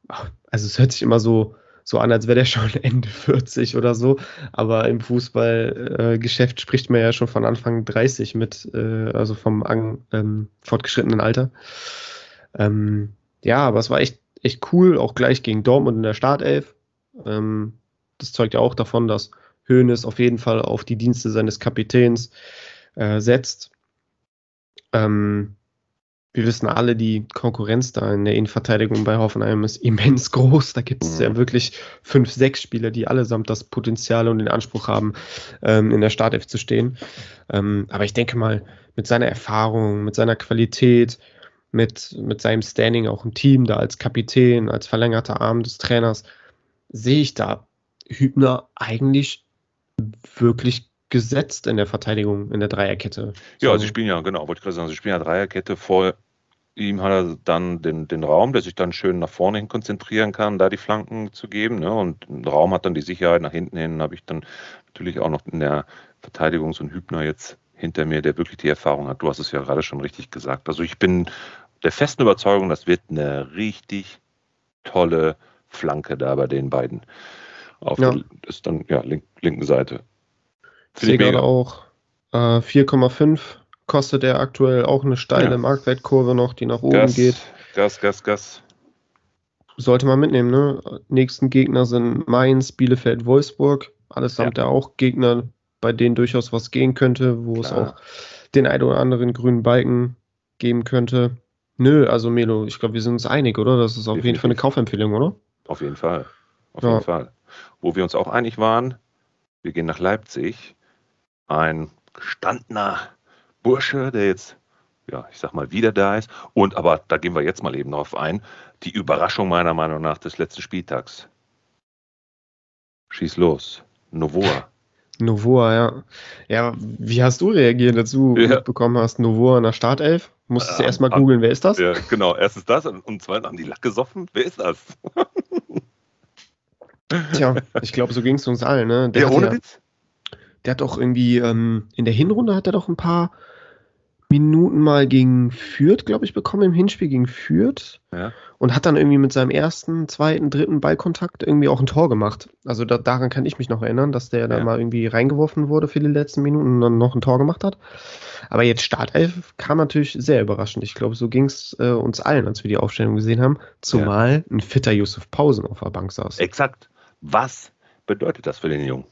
also es hört sich immer so, so an, als wäre der schon Ende 40 oder so. Aber im Fußballgeschäft äh, spricht man ja schon von Anfang 30 mit, äh, also vom an, ähm, fortgeschrittenen Alter. Ähm, ja, aber es war echt, echt cool, auch gleich gegen Dortmund in der Startelf. Ähm, das zeugt ja auch davon, dass Hoeneß auf jeden Fall auf die Dienste seines Kapitäns äh, setzt. Ähm, wir wissen alle, die Konkurrenz da in der Innenverteidigung bei Hoffenheim ist immens groß. Da gibt es ja mhm. wirklich fünf, sechs Spieler, die allesamt das Potenzial und den Anspruch haben, ähm, in der Startelf zu stehen. Ähm, aber ich denke mal, mit seiner Erfahrung, mit seiner Qualität, mit, mit seinem Standing auch im Team, da als Kapitän, als verlängerter Arm des Trainers, sehe ich da Hübner eigentlich wirklich gesetzt in der Verteidigung, in der Dreierkette. Ja, so. sie spielen ja, genau, wollte ich gerade sagen, sie spielen ja Dreierkette. Vor ihm hat er dann den, den Raum, der sich dann schön nach vorne hin konzentrieren kann, da die Flanken zu geben. Ne? Und Raum hat dann die Sicherheit nach hinten hin. Habe ich dann natürlich auch noch in der Verteidigung so einen Hübner jetzt hinter mir, der wirklich die Erfahrung hat. Du hast es ja gerade schon richtig gesagt. Also ich bin der festen Überzeugung, das wird eine richtig tolle Flanke da bei den beiden. Auf ja. der ist dann ja link, linken Seite. Sehe gerade auch äh, 4,5 kostet er aktuell auch eine steile ja. Marktwertkurve noch, die nach oben Gas, geht. Gas, Gas, Gas. Sollte man mitnehmen, ne? Nächsten Gegner sind Mainz, Bielefeld, Wolfsburg. Allesamt ja. ja auch Gegner, bei denen durchaus was gehen könnte, wo Klar. es auch den ein oder anderen grünen Balken geben könnte. Nö, also Melo, ich glaube, wir sind uns einig, oder? Das ist auf Definitiv. jeden Fall eine Kaufempfehlung, oder? Auf jeden Fall. Auf ja. jeden Fall. Wo wir uns auch einig waren, wir gehen nach Leipzig ein gestandener Bursche, der jetzt, ja, ich sag mal, wieder da ist. Und aber da gehen wir jetzt mal eben drauf ein. Die Überraschung meiner Meinung nach des letzten Spieltags. Schieß los. Novoa. Novoa, ja. Ja, wie hast du reagiert dazu, ja. bekommen hast? Novoa in der Startelf? Musstest du äh, erstmal googeln, wer ist das? Ja, genau, erstens das und, und zweitens haben die Lack gesoffen. Wer ist das? Tja, ich glaube, so ging es uns allen, ne? Der ja, ohne ja, Witz? Der hat doch irgendwie, ähm, in der Hinrunde hat er doch ein paar Minuten mal gegen Fürth, glaube ich, bekommen im Hinspiel gegen Fürth. Ja. Und hat dann irgendwie mit seinem ersten, zweiten, dritten Ballkontakt irgendwie auch ein Tor gemacht. Also da, daran kann ich mich noch erinnern, dass der ja. da mal irgendwie reingeworfen wurde für die letzten Minuten und dann noch ein Tor gemacht hat. Aber jetzt Startelf kam natürlich sehr überraschend. Ich glaube, so ging es äh, uns allen, als wir die Aufstellung gesehen haben. Zumal ja. ein fitter Yusuf Pausen auf der Bank saß. Exakt. Was bedeutet das für den Jungen?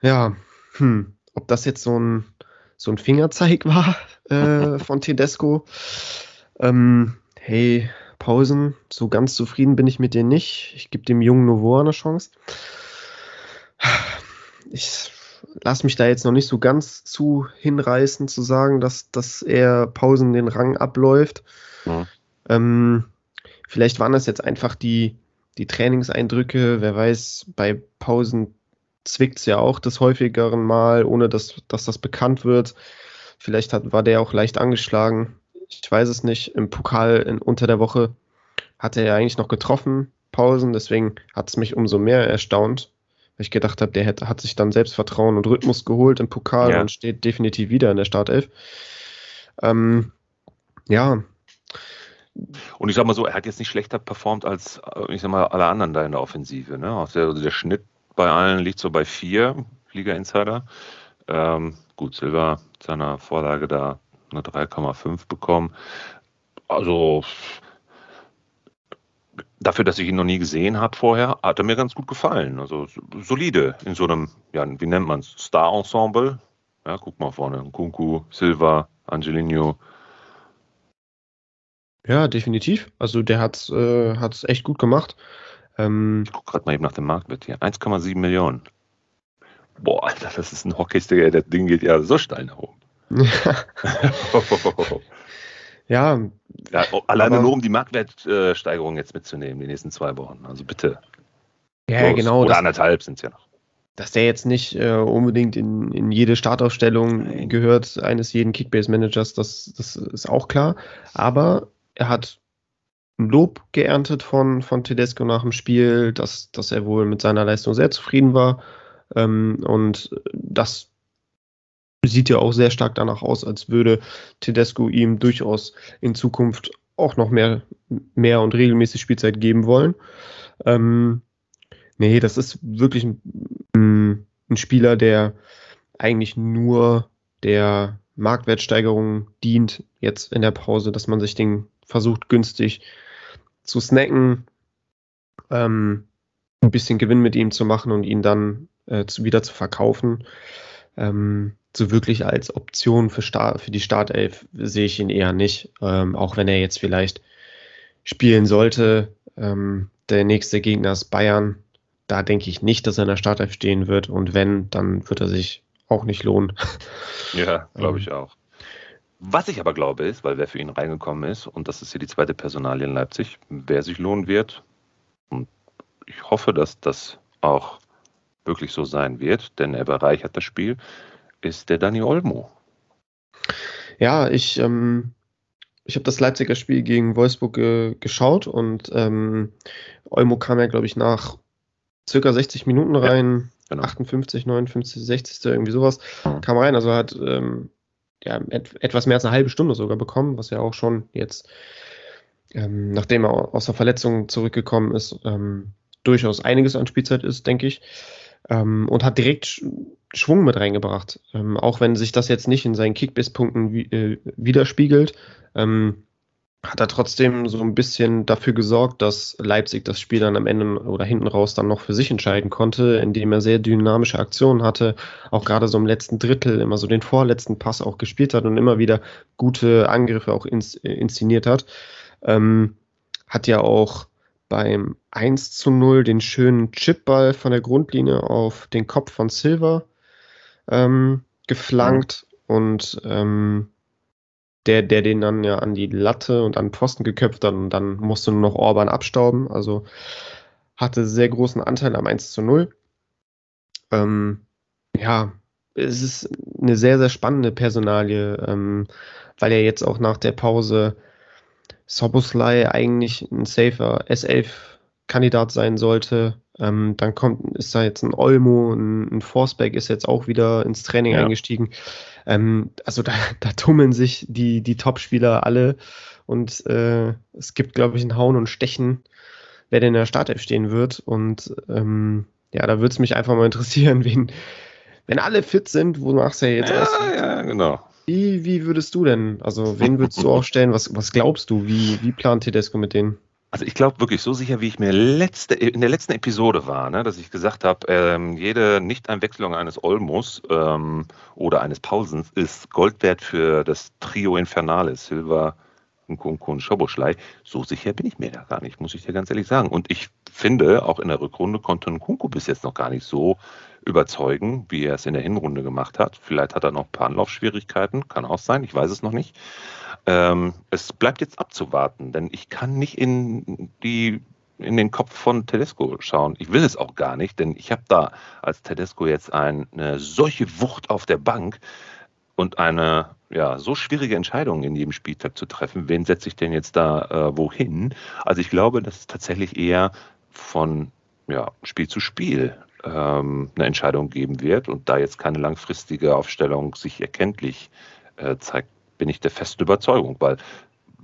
Ja, hm, ob das jetzt so ein so ein Fingerzeig war äh, von Tedesco. Ähm, hey, Pausen, so ganz zufrieden bin ich mit dir nicht. Ich gebe dem jungen Novoa eine Chance. Ich lasse mich da jetzt noch nicht so ganz zu hinreißen, zu sagen, dass, dass er Pausen den Rang abläuft. Mhm. Ähm, vielleicht waren das jetzt einfach die, die Trainingseindrücke. Wer weiß, bei Pausen zwickt es ja auch des häufigeren Mal, ohne dass, dass das bekannt wird. Vielleicht hat, war der auch leicht angeschlagen. Ich weiß es nicht. Im Pokal in, unter der Woche hat er ja eigentlich noch getroffen, Pausen. Deswegen hat es mich umso mehr erstaunt, weil ich gedacht habe, der hat, hat sich dann Selbstvertrauen und Rhythmus geholt im Pokal ja. und steht definitiv wieder in der Startelf. Ähm, ja. Und ich sag mal so, er hat jetzt nicht schlechter performt als, ich sag mal, alle anderen da in der Offensive. Ne? Also der, der Schnitt bei allen liegt so bei vier, Liga Insider. Ähm, gut, Silva seiner Vorlage da eine 3,5 bekommen. Also dafür, dass ich ihn noch nie gesehen habe vorher, hat er mir ganz gut gefallen. Also solide in so einem, ja, wie nennt man es, Star-Ensemble. Ja, guck mal vorne, Kunku, Silva, Angelino. Ja, definitiv. Also der hat es äh, echt gut gemacht. Ähm, ich gucke gerade mal eben nach dem Marktwert hier. 1,7 Millionen. Boah, Alter, das ist ein Hockeysticker. Das Ding geht ja so steil nach oben. ja. ja. Alleine nur um die Marktwertsteigerung jetzt mitzunehmen, die nächsten zwei Wochen. Also bitte. Ja, Los. genau. Oder das, anderthalb sind es ja noch. Dass der jetzt nicht äh, unbedingt in, in jede Startaufstellung Nein. gehört, eines jeden Kickbase-Managers, das, das ist auch klar. Aber er hat Lob geerntet von, von Tedesco nach dem Spiel, dass, dass er wohl mit seiner Leistung sehr zufrieden war. Ähm, und das sieht ja auch sehr stark danach aus, als würde Tedesco ihm durchaus in Zukunft auch noch mehr, mehr und regelmäßig Spielzeit geben wollen. Ähm, nee, das ist wirklich ein, ein Spieler, der eigentlich nur der Marktwertsteigerung dient, jetzt in der Pause, dass man sich den versucht günstig zu snacken, ähm, ein bisschen Gewinn mit ihm zu machen und ihn dann äh, zu, wieder zu verkaufen. Ähm, so wirklich als Option für, Start, für die Startelf sehe ich ihn eher nicht, ähm, auch wenn er jetzt vielleicht spielen sollte. Ähm, der nächste Gegner ist Bayern. Da denke ich nicht, dass er in der Startelf stehen wird und wenn, dann wird er sich auch nicht lohnen. Ja, glaube ich ähm, auch. Was ich aber glaube ist, weil wer für ihn reingekommen ist, und das ist hier die zweite Personalie in Leipzig, wer sich lohnen wird, und ich hoffe, dass das auch wirklich so sein wird, denn er bereichert das Spiel, ist der Dani Olmo. Ja, ich, ähm, ich habe das Leipziger Spiel gegen Wolfsburg ge geschaut und ähm, Olmo kam ja, glaube ich, nach circa 60 Minuten rein, genau. 58, 59, 60, irgendwie sowas, mhm. kam rein, also hat ähm, ja, et etwas mehr als eine halbe Stunde sogar bekommen, was ja auch schon jetzt, ähm, nachdem er aus der Verletzung zurückgekommen ist, ähm, durchaus einiges an Spielzeit ist, denke ich. Ähm, und hat direkt Sch Schwung mit reingebracht. Ähm, auch wenn sich das jetzt nicht in seinen Kickbiss-Punkten äh, widerspiegelt, ähm, hat er trotzdem so ein bisschen dafür gesorgt, dass Leipzig das Spiel dann am Ende oder hinten raus dann noch für sich entscheiden konnte, indem er sehr dynamische Aktionen hatte, auch gerade so im letzten Drittel immer so den vorletzten Pass auch gespielt hat und immer wieder gute Angriffe auch ins, äh, inszeniert hat. Ähm, hat ja auch beim 1 zu 0 den schönen Chipball von der Grundlinie auf den Kopf von Silver ähm, geflankt und ähm, der, der den dann ja an die Latte und an den Pfosten geköpft hat und dann musste nur noch Orban abstauben. Also hatte sehr großen Anteil am 1 zu 0. Ähm, ja, es ist eine sehr, sehr spannende Personalie, ähm, weil er jetzt auch nach der Pause Soboslai eigentlich ein safer S11-Kandidat sein sollte. Ähm, dann kommt, ist da jetzt ein Olmo, ein, ein Forsberg ist jetzt auch wieder ins Training ja. eingestiegen. Ähm, also da, da tummeln sich die, die Top-Spieler alle und äh, es gibt, glaube ich, ein Hauen und Stechen, wer denn in der Startelf stehen wird. Und ähm, ja, da würde es mich einfach mal interessieren, wen, wenn alle fit sind, wonach es ja jetzt ja, aussieht. Ja, genau. Wie, wie würdest du denn, also wen würdest du aufstellen? Was, was glaubst du? Wie, wie plant Tedesco mit denen? Also ich glaube wirklich so sicher, wie ich mir letzte, in der letzten Episode war, ne, dass ich gesagt habe, ähm, jede Nicht-Einwechslung eines Olmos ähm, oder eines Paulsens ist Gold wert für das Trio Infernale, Silva, Nkunku und Schoboschlei. So sicher bin ich mir da gar nicht, muss ich dir ganz ehrlich sagen. Und ich finde, auch in der Rückrunde konnte Nkunku bis jetzt noch gar nicht so überzeugen, wie er es in der Hinrunde gemacht hat. Vielleicht hat er noch ein paar Anlaufschwierigkeiten, kann auch sein, ich weiß es noch nicht. Ähm, es bleibt jetzt abzuwarten, denn ich kann nicht in die in den Kopf von Tedesco schauen. Ich will es auch gar nicht, denn ich habe da als Tedesco jetzt eine solche Wucht auf der Bank und eine ja, so schwierige Entscheidung in jedem Spieltag zu treffen. Wen setze ich denn jetzt da äh, wohin? Also ich glaube, dass es tatsächlich eher von ja, Spiel zu Spiel ähm, eine Entscheidung geben wird und da jetzt keine langfristige Aufstellung sich erkenntlich äh, zeigt, bin ich der festen Überzeugung, weil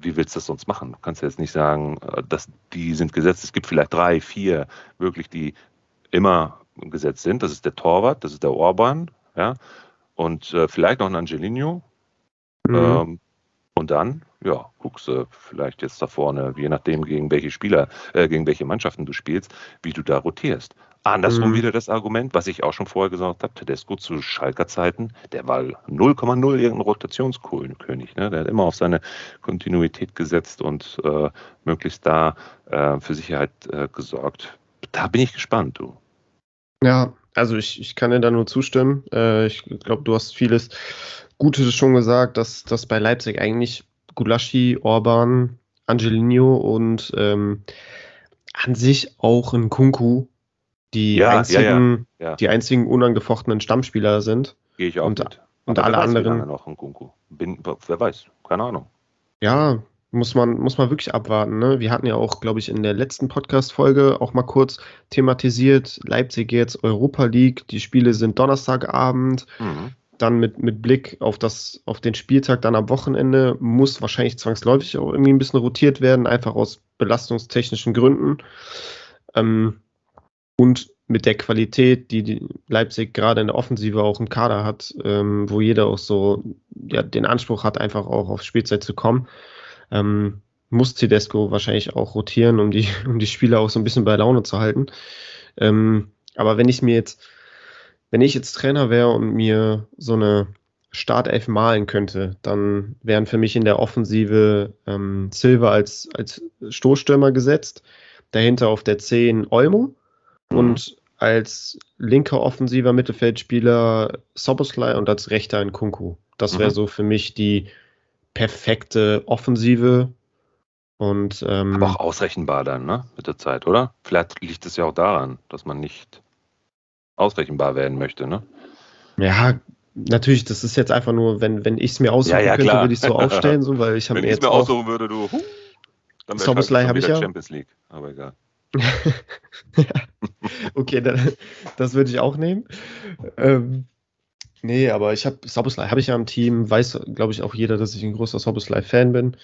wie willst du das sonst machen? Du kannst ja jetzt nicht sagen, äh, dass die sind gesetzt. Es gibt vielleicht drei, vier wirklich, die immer gesetzt sind. Das ist der Torwart, das ist der Orban, ja, und äh, vielleicht noch ein Angelino. Mhm. Ähm, und dann, ja, guckst du vielleicht jetzt da vorne, je nachdem, gegen welche Spieler, äh, gegen welche Mannschaften du spielst, wie du da rotierst. Andersrum mhm. wieder das Argument, was ich auch schon vorher gesagt habe, Tedesco zu Schalker Zeiten, der war 0,0 irgendein Rotationskönig. Ne? Der hat immer auf seine Kontinuität gesetzt und äh, möglichst da äh, für Sicherheit äh, gesorgt. Da bin ich gespannt, du. Ja, also ich, ich kann dir da nur zustimmen. Äh, ich glaube, du hast vieles Gutes schon gesagt, dass, dass bei Leipzig eigentlich Gulaschi, Orban, Angelino und ähm, an sich auch ein Kunku die, ja, einzigen, ja, ja, die einzigen unangefochtenen Stammspieler sind. Gehe ich auch und, mit. Und alle anderen. Noch ein Kunku. Bin, wer weiß, keine Ahnung. Ja, muss man, muss man wirklich abwarten. Ne? Wir hatten ja auch, glaube ich, in der letzten Podcast-Folge auch mal kurz thematisiert, Leipzig jetzt Europa League, die Spiele sind Donnerstagabend. Mhm. Dann mit, mit Blick auf, das, auf den Spieltag dann am Wochenende muss wahrscheinlich zwangsläufig auch irgendwie ein bisschen rotiert werden, einfach aus belastungstechnischen Gründen. Ähm, und mit der Qualität, die, Leipzig gerade in der Offensive auch im Kader hat, ähm, wo jeder auch so ja, den Anspruch hat, einfach auch auf Spielzeit zu kommen, ähm, muss Tedesco wahrscheinlich auch rotieren, um die, um die Spieler auch so ein bisschen bei Laune zu halten. Ähm, aber wenn ich mir jetzt, wenn ich jetzt Trainer wäre und mir so eine Startelf malen könnte, dann wären für mich in der Offensive ähm, Silva als, als Stoßstürmer gesetzt, dahinter auf der 10 Olmo. Und als linker offensiver Mittelfeldspieler Soboslai und als rechter ein Kunku. Das wäre mhm. so für mich die perfekte Offensive. Und, ähm, Aber auch ausrechenbar dann, ne? Mit der Zeit, oder? Vielleicht liegt es ja auch daran, dass man nicht ausrechenbar werden möchte, ne? Ja, natürlich, das ist jetzt einfach nur, wenn, wenn ich es mir aussuchen ja, ja, könnte, würde ich es so aufstellen, so, weil ich habe mir jetzt. Wenn ich es mir aussuchen würde, du, huh, dann wäre habe ich ja. Champions League, aber egal. okay, dann, das würde ich auch nehmen. Ähm, nee, aber ich habe Soboslai habe ich ja im Team, weiß, glaube ich, auch jeder, dass ich ein großer Soboslai-Fan bin.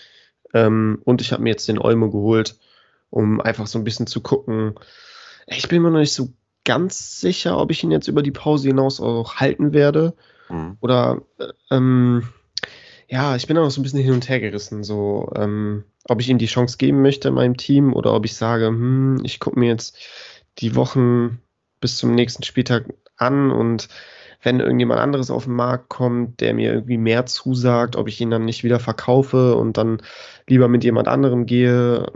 Ähm, und ich habe mir jetzt den Olmo geholt, um einfach so ein bisschen zu gucken. Ich bin mir noch nicht so ganz sicher, ob ich ihn jetzt über die Pause hinaus auch halten werde. Mhm. Oder äh, ähm, ja, ich bin auch noch so ein bisschen hin und her gerissen. So, ähm, ob ich ihm die Chance geben möchte in meinem Team oder ob ich sage, hm, ich gucke mir jetzt die Wochen bis zum nächsten Spieltag an und wenn irgendjemand anderes auf den Markt kommt, der mir irgendwie mehr zusagt, ob ich ihn dann nicht wieder verkaufe und dann lieber mit jemand anderem gehe.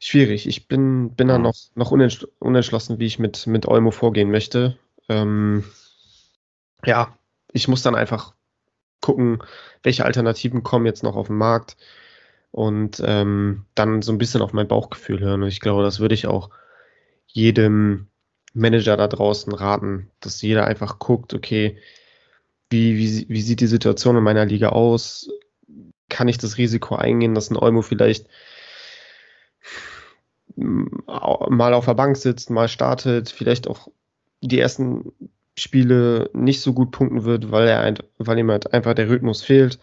Schwierig. Ich bin, bin da noch, noch unentschlossen, wie ich mit, mit Olmo vorgehen möchte. Ähm, ja, ich muss dann einfach gucken, welche Alternativen kommen jetzt noch auf den Markt und ähm, dann so ein bisschen auf mein Bauchgefühl hören. Und ich glaube, das würde ich auch jedem Manager da draußen raten, dass jeder einfach guckt, okay, wie, wie, wie sieht die Situation in meiner Liga aus? Kann ich das Risiko eingehen, dass ein Olmo vielleicht mal auf der Bank sitzt, mal startet, vielleicht auch die ersten Spiele nicht so gut punkten wird, weil er ein, weil ihm halt einfach der Rhythmus fehlt.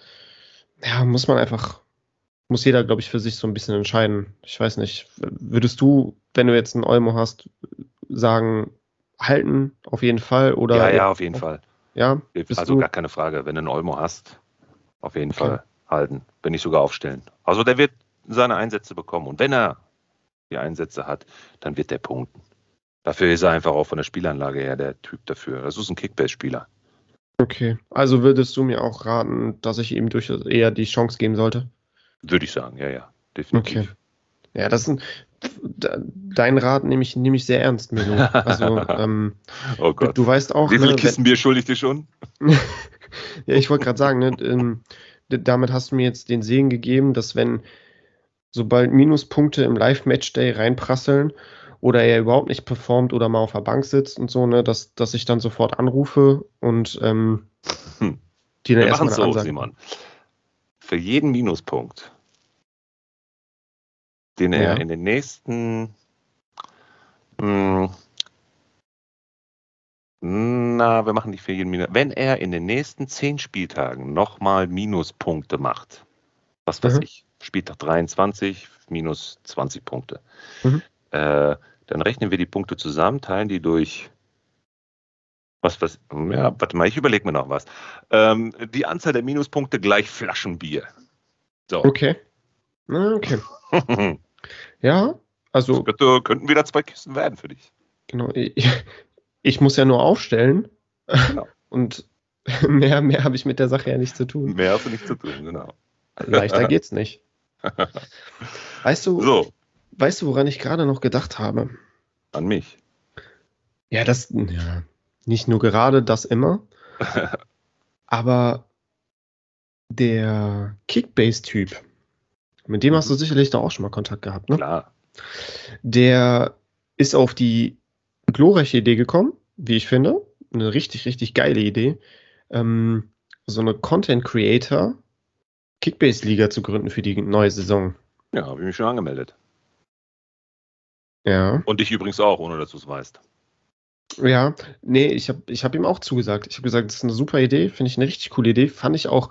Ja, muss man einfach, muss jeder, glaube ich, für sich so ein bisschen entscheiden. Ich weiß nicht, würdest du, wenn du jetzt einen Olmo hast, sagen, halten auf jeden Fall oder? Ja, ja, auf jeden Fall. Ja, also du? gar keine Frage. Wenn du einen Olmo hast, auf jeden okay. Fall halten, wenn nicht sogar aufstellen. Also der wird seine Einsätze bekommen und wenn er die Einsätze hat, dann wird der punkten. Dafür ist er einfach auch von der Spielanlage her der Typ dafür. Das ist ein Kickbase-Spieler. Okay, also würdest du mir auch raten, dass ich ihm durchaus eher die Chance geben sollte? Würde ich sagen, ja, ja, definitiv. Okay. Ja, das ist ein, dein Rat nehme ich, nehme ich sehr ernst, Milo. Also, ähm, oh Gott. Du, weißt auch. Wie viele ne, Kistenbier schuldig dir schon? ja, ich wollte gerade sagen, ne, ähm, damit hast du mir jetzt den Segen gegeben, dass wenn sobald Minuspunkte im Live-Match-Day reinprasseln oder er überhaupt nicht performt oder mal auf der Bank sitzt und so, ne, dass, dass ich dann sofort anrufe und ähm, hm. die dann erstmal so. Simon. Für jeden Minuspunkt, den er ja. in den nächsten mh, hm, na, wir machen nicht für jeden Minus. Wenn er in den nächsten zehn Spieltagen nochmal Minuspunkte macht, was weiß mhm. ich, Spieltag 23, minus 20 Punkte, mhm. Äh, dann rechnen wir die Punkte zusammen, teilen die durch was, was, ja, warte mal, ich überlege mir noch was. Ähm, die Anzahl der Minuspunkte gleich Flaschenbier. So. Okay. Okay. ja, also. Das könnte, könnten wieder zwei Kisten werden für dich. Genau. Ich, ich muss ja nur aufstellen. Genau. Und mehr, mehr habe ich mit der Sache ja nicht zu tun. Mehr hast du nicht zu tun, genau. Leichter geht's nicht. Weißt du, so. Weißt du, woran ich gerade noch gedacht habe? An mich. Ja, das, ja, nicht nur gerade das immer, aber der Kickbase-Typ, mit dem hast du mhm. sicherlich da auch schon mal Kontakt gehabt, ne? Klar. Der ist auf die glorreiche Idee gekommen, wie ich finde. Eine richtig, richtig geile Idee. Ähm, so eine Content Creator Kickbase-Liga zu gründen für die neue Saison. Ja, habe ich mich schon angemeldet. Ja. Und dich übrigens auch, ohne dass du es weißt. Ja, nee, ich habe ich hab ihm auch zugesagt. Ich habe gesagt, das ist eine super Idee, finde ich eine richtig coole Idee. Fand ich auch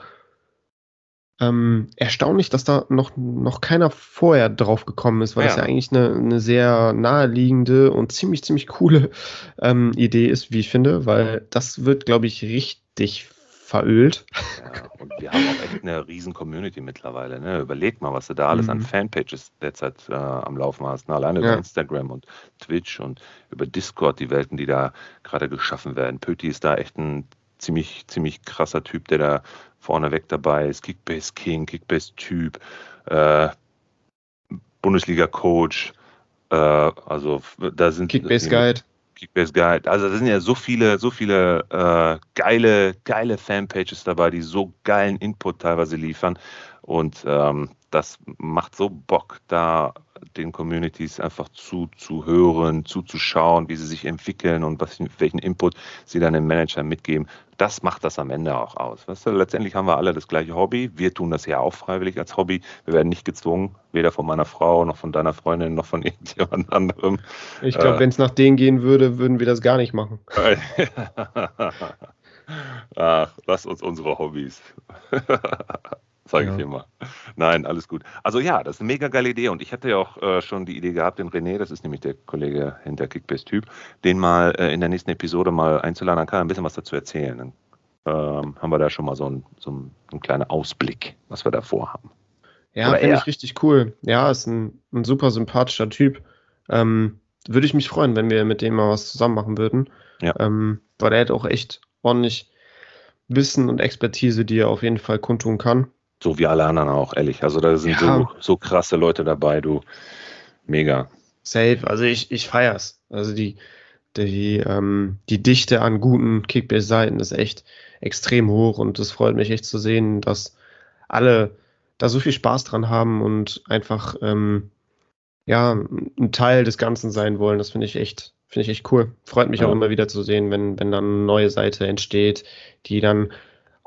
ähm, erstaunlich, dass da noch, noch keiner vorher drauf gekommen ist, weil ja. das ja eigentlich eine, eine sehr naheliegende und ziemlich, ziemlich coole ähm, Idee ist, wie ich finde, weil das wird, glaube ich, richtig verölt. Ja, und wir haben auch echt eine riesen Community mittlerweile. Ne? Überleg mal, was du da alles mhm. an Fanpages derzeit äh, am Laufen hast. Ne? Alleine ja. über Instagram und Twitch und über Discord, die Welten, die da gerade geschaffen werden. Pöti ist da echt ein ziemlich, ziemlich krasser Typ, der da vorneweg dabei ist. Kickbase King, Kickbase Typ, äh, Bundesliga-Coach. Äh, also da sind Kickbase Guide. Kickbase Guide. Also da sind ja so viele, so viele äh, geile, geile Fanpages dabei, die so geilen Input teilweise liefern. Und ähm, das macht so Bock, da den Communities einfach zuzuhören, zuzuschauen, wie sie sich entwickeln und was, welchen Input sie dann dem Manager mitgeben. Das macht das am Ende auch aus. Weißt du, letztendlich haben wir alle das gleiche Hobby. Wir tun das ja auch freiwillig als Hobby. Wir werden nicht gezwungen, weder von meiner Frau noch von deiner Freundin noch von irgendjemand anderem. Ich glaube, äh, wenn es nach denen gehen würde, würden wir das gar nicht machen. Ach, lass uns unsere Hobbys sage ja. ich immer. Nein, alles gut. Also ja, das ist eine mega geile Idee und ich hatte ja auch äh, schon die Idee gehabt, den René, das ist nämlich der Kollege hinter Kickbase-Typ, den mal äh, in der nächsten Episode mal einzuladen, dann kann er ein bisschen was dazu erzählen. Dann ähm, haben wir da schon mal so, ein, so ein, einen kleinen Ausblick, was wir da vorhaben. Ja, finde ich richtig cool. Ja, ist ein, ein super sympathischer Typ. Ähm, würde ich mich freuen, wenn wir mit dem mal was zusammen machen würden. Ja. Ähm, weil er hat auch echt ordentlich Wissen und Expertise, die er auf jeden Fall kundtun kann. So wie alle anderen auch, ehrlich. Also da sind ja. so, so krasse Leute dabei, du. Mega. Safe. Also ich, ich feier's. Also die, Die, ähm, die Dichte an guten Kickbase-Seiten ist echt extrem hoch und es freut mich echt zu sehen, dass alle da so viel Spaß dran haben und einfach ähm, ja ein Teil des Ganzen sein wollen. Das finde ich echt, finde ich echt cool. Freut mich ja. auch immer wieder zu sehen, wenn, wenn dann eine neue Seite entsteht, die dann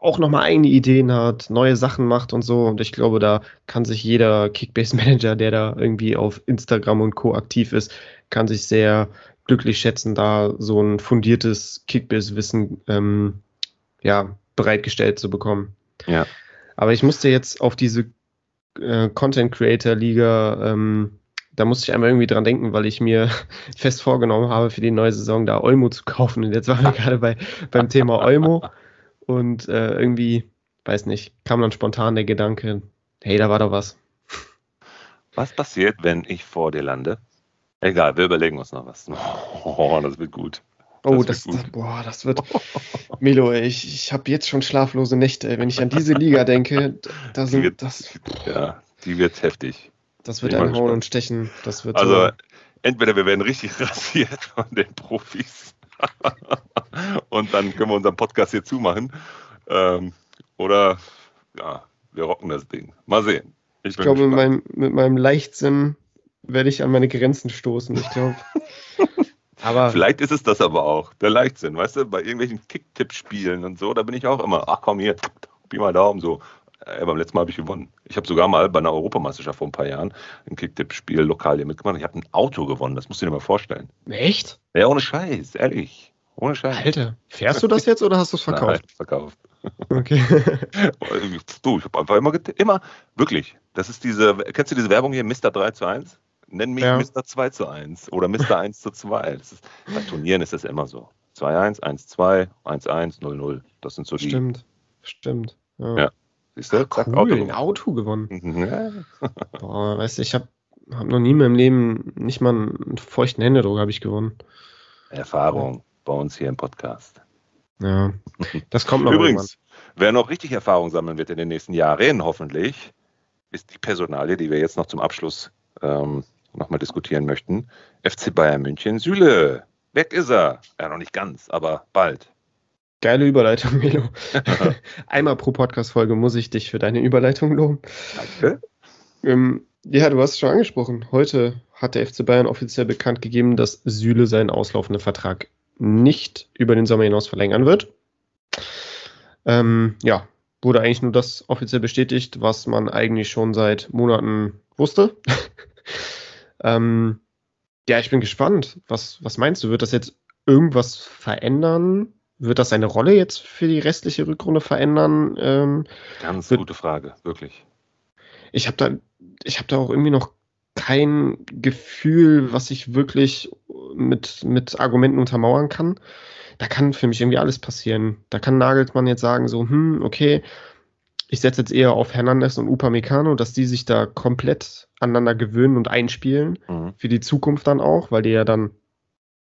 auch nochmal eigene Ideen hat, neue Sachen macht und so. Und ich glaube, da kann sich jeder Kickbase-Manager, der da irgendwie auf Instagram und Co. aktiv ist, kann sich sehr glücklich schätzen, da so ein fundiertes Kickbase-Wissen ähm, ja, bereitgestellt zu bekommen. Ja. Aber ich musste jetzt auf diese äh, Content Creator Liga, ähm, da musste ich einmal irgendwie dran denken, weil ich mir fest vorgenommen habe, für die neue Saison da Olmo zu kaufen. Und jetzt waren wir gerade bei, beim Thema Olmo. Und äh, irgendwie, weiß nicht, kam dann spontan der Gedanke, hey, da war doch was. Was passiert, wenn ich vor dir lande? Egal, wir überlegen uns noch was. Oh, das wird gut. Oh, das, das, das, boah, das wird. Milo, ich, ich habe jetzt schon schlaflose Nächte. Wenn ich an diese Liga denke, da sind die wird, das. Ja, die wird heftig. Das wird ein Hauen und Stechen. Das wird also, so. entweder wir werden richtig rasiert von den Profis und dann können wir unseren Podcast hier zumachen. Ähm, oder ja, wir rocken das Ding. Mal sehen. Ich, ich glaube, mit meinem, mit meinem Leichtsinn werde ich an meine Grenzen stoßen. Ich glaube. Aber Vielleicht ist es das aber auch, der Leichtsinn, weißt du, bei irgendwelchen Kicktipp-Spielen und so, da bin ich auch immer, ach komm hier, Pi mal Daumen, so. Äh, beim letzten Mal habe ich gewonnen. Ich habe sogar mal bei einer Europameisterschaft vor ein paar Jahren ein Kicktipp-Spiel lokal hier mitgemacht. Ich habe ein Auto gewonnen, das musst du dir mal vorstellen. Echt? Ja, ohne Scheiß, ehrlich. Ohne Scheiß. Alter, fährst du das jetzt oder hast du es verkauft? Nein, verkauft. Okay. du, ich habe einfach immer, immer, wirklich, das ist diese, kennst du diese Werbung hier, Mr. 3 zu 1? Nenn mich ja. Mr. 2 zu 1 oder Mr. 1 zu 2. Ist, bei Turnieren ist das immer so. 2-1, 1-2, 1-1, 0-0. Das sind so die. Stimmt, stimmt. Ja. ja. Siehst du? Ach, cool, Auto ein Auto gewonnen. Mhm, ja. Boah, weißt du, ich habe hab noch nie in meinem Leben nicht mal einen feuchten Händedruck habe ich gewonnen. Erfahrung bei uns hier im Podcast. Ja, das kommt noch Übrigens, irgendwann. wer noch richtig Erfahrung sammeln wird in den nächsten Jahren, hoffentlich, ist die Personalie, die wir jetzt noch zum Abschluss ähm, nochmal diskutieren möchten. FC Bayern München, Süle. Weg ist er. Ja, noch nicht ganz, aber bald. Geile Überleitung, Melo. Einmal pro Podcast-Folge muss ich dich für deine Überleitung loben. Danke. Ähm, ja, du hast es schon angesprochen. Heute hat der FC Bayern offiziell bekannt gegeben, dass Süle seinen auslaufenden Vertrag nicht über den Sommer hinaus verlängern wird. Ähm, ja, wurde eigentlich nur das offiziell bestätigt, was man eigentlich schon seit Monaten wusste. Ähm, ja, ich bin gespannt. Was, was meinst du? Wird das jetzt irgendwas verändern? Wird das seine Rolle jetzt für die restliche Rückrunde verändern? Ähm, Ganz wird, gute Frage, wirklich. Ich habe da, ich habe da auch irgendwie noch kein Gefühl, was ich wirklich mit, mit Argumenten untermauern kann. Da kann für mich irgendwie alles passieren. Da kann Nagelsmann jetzt sagen, so, hm, okay, ich setze jetzt eher auf Hernandez und Upamecano, dass die sich da komplett aneinander gewöhnen und einspielen. Mhm. Für die Zukunft dann auch, weil die ja dann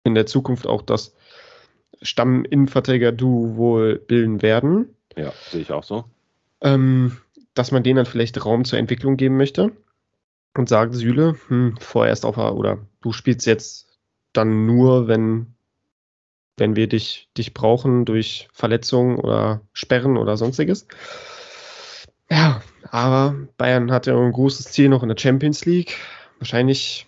in der Zukunft auch das Stamm-Innenverteidiger-Duo wohl bilden werden. Ja, sehe ich auch so. Ähm, dass man denen dann vielleicht Raum zur Entwicklung geben möchte und sagt, Süle, hm, vorerst auf, oder du spielst jetzt dann nur, wenn, wenn wir dich, dich brauchen durch Verletzungen oder Sperren oder sonstiges. Ja, aber Bayern hat ja ein großes Ziel noch in der Champions League. Wahrscheinlich,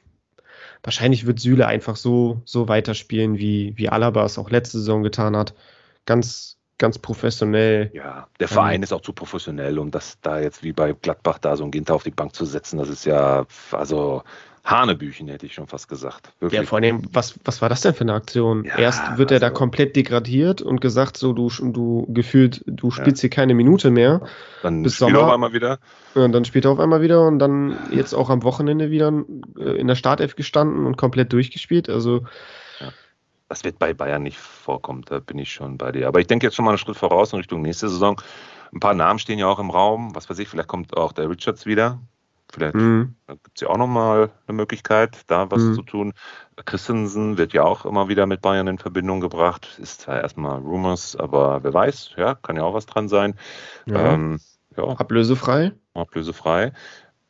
wahrscheinlich wird Süle einfach so, so weiterspielen, wie, wie Alaba es auch letzte Saison getan hat. Ganz, ganz professionell. Ja, der Verein ähm, ist auch zu professionell, um das da jetzt wie bei Gladbach da so ein Ginter auf die Bank zu setzen. Das ist ja, also Hanebüchen, hätte ich schon fast gesagt. Wirklich. Ja, vor allem, was, was war das denn für eine Aktion? Ja, Erst wird er da komplett degradiert und gesagt, so du, du gefühlt, du spielst ja. hier keine Minute mehr. Dann bis spielt Sommer. er auf einmal wieder. Ja, dann spielt er auf einmal wieder und dann jetzt auch am Wochenende wieder äh, in der Startelf gestanden und komplett durchgespielt. Also. Das wird bei Bayern nicht vorkommen, da bin ich schon bei dir. Aber ich denke jetzt schon mal einen Schritt voraus in Richtung nächste Saison. Ein paar Namen stehen ja auch im Raum. Was weiß ich, vielleicht kommt auch der Richards wieder. Vielleicht mhm. gibt es ja auch nochmal eine Möglichkeit, da was mhm. zu tun. Christensen wird ja auch immer wieder mit Bayern in Verbindung gebracht. Ist zwar erstmal Rumors, aber wer weiß, ja, kann ja auch was dran sein. Ja. Ähm, ja. Ablösefrei. Ablösefrei.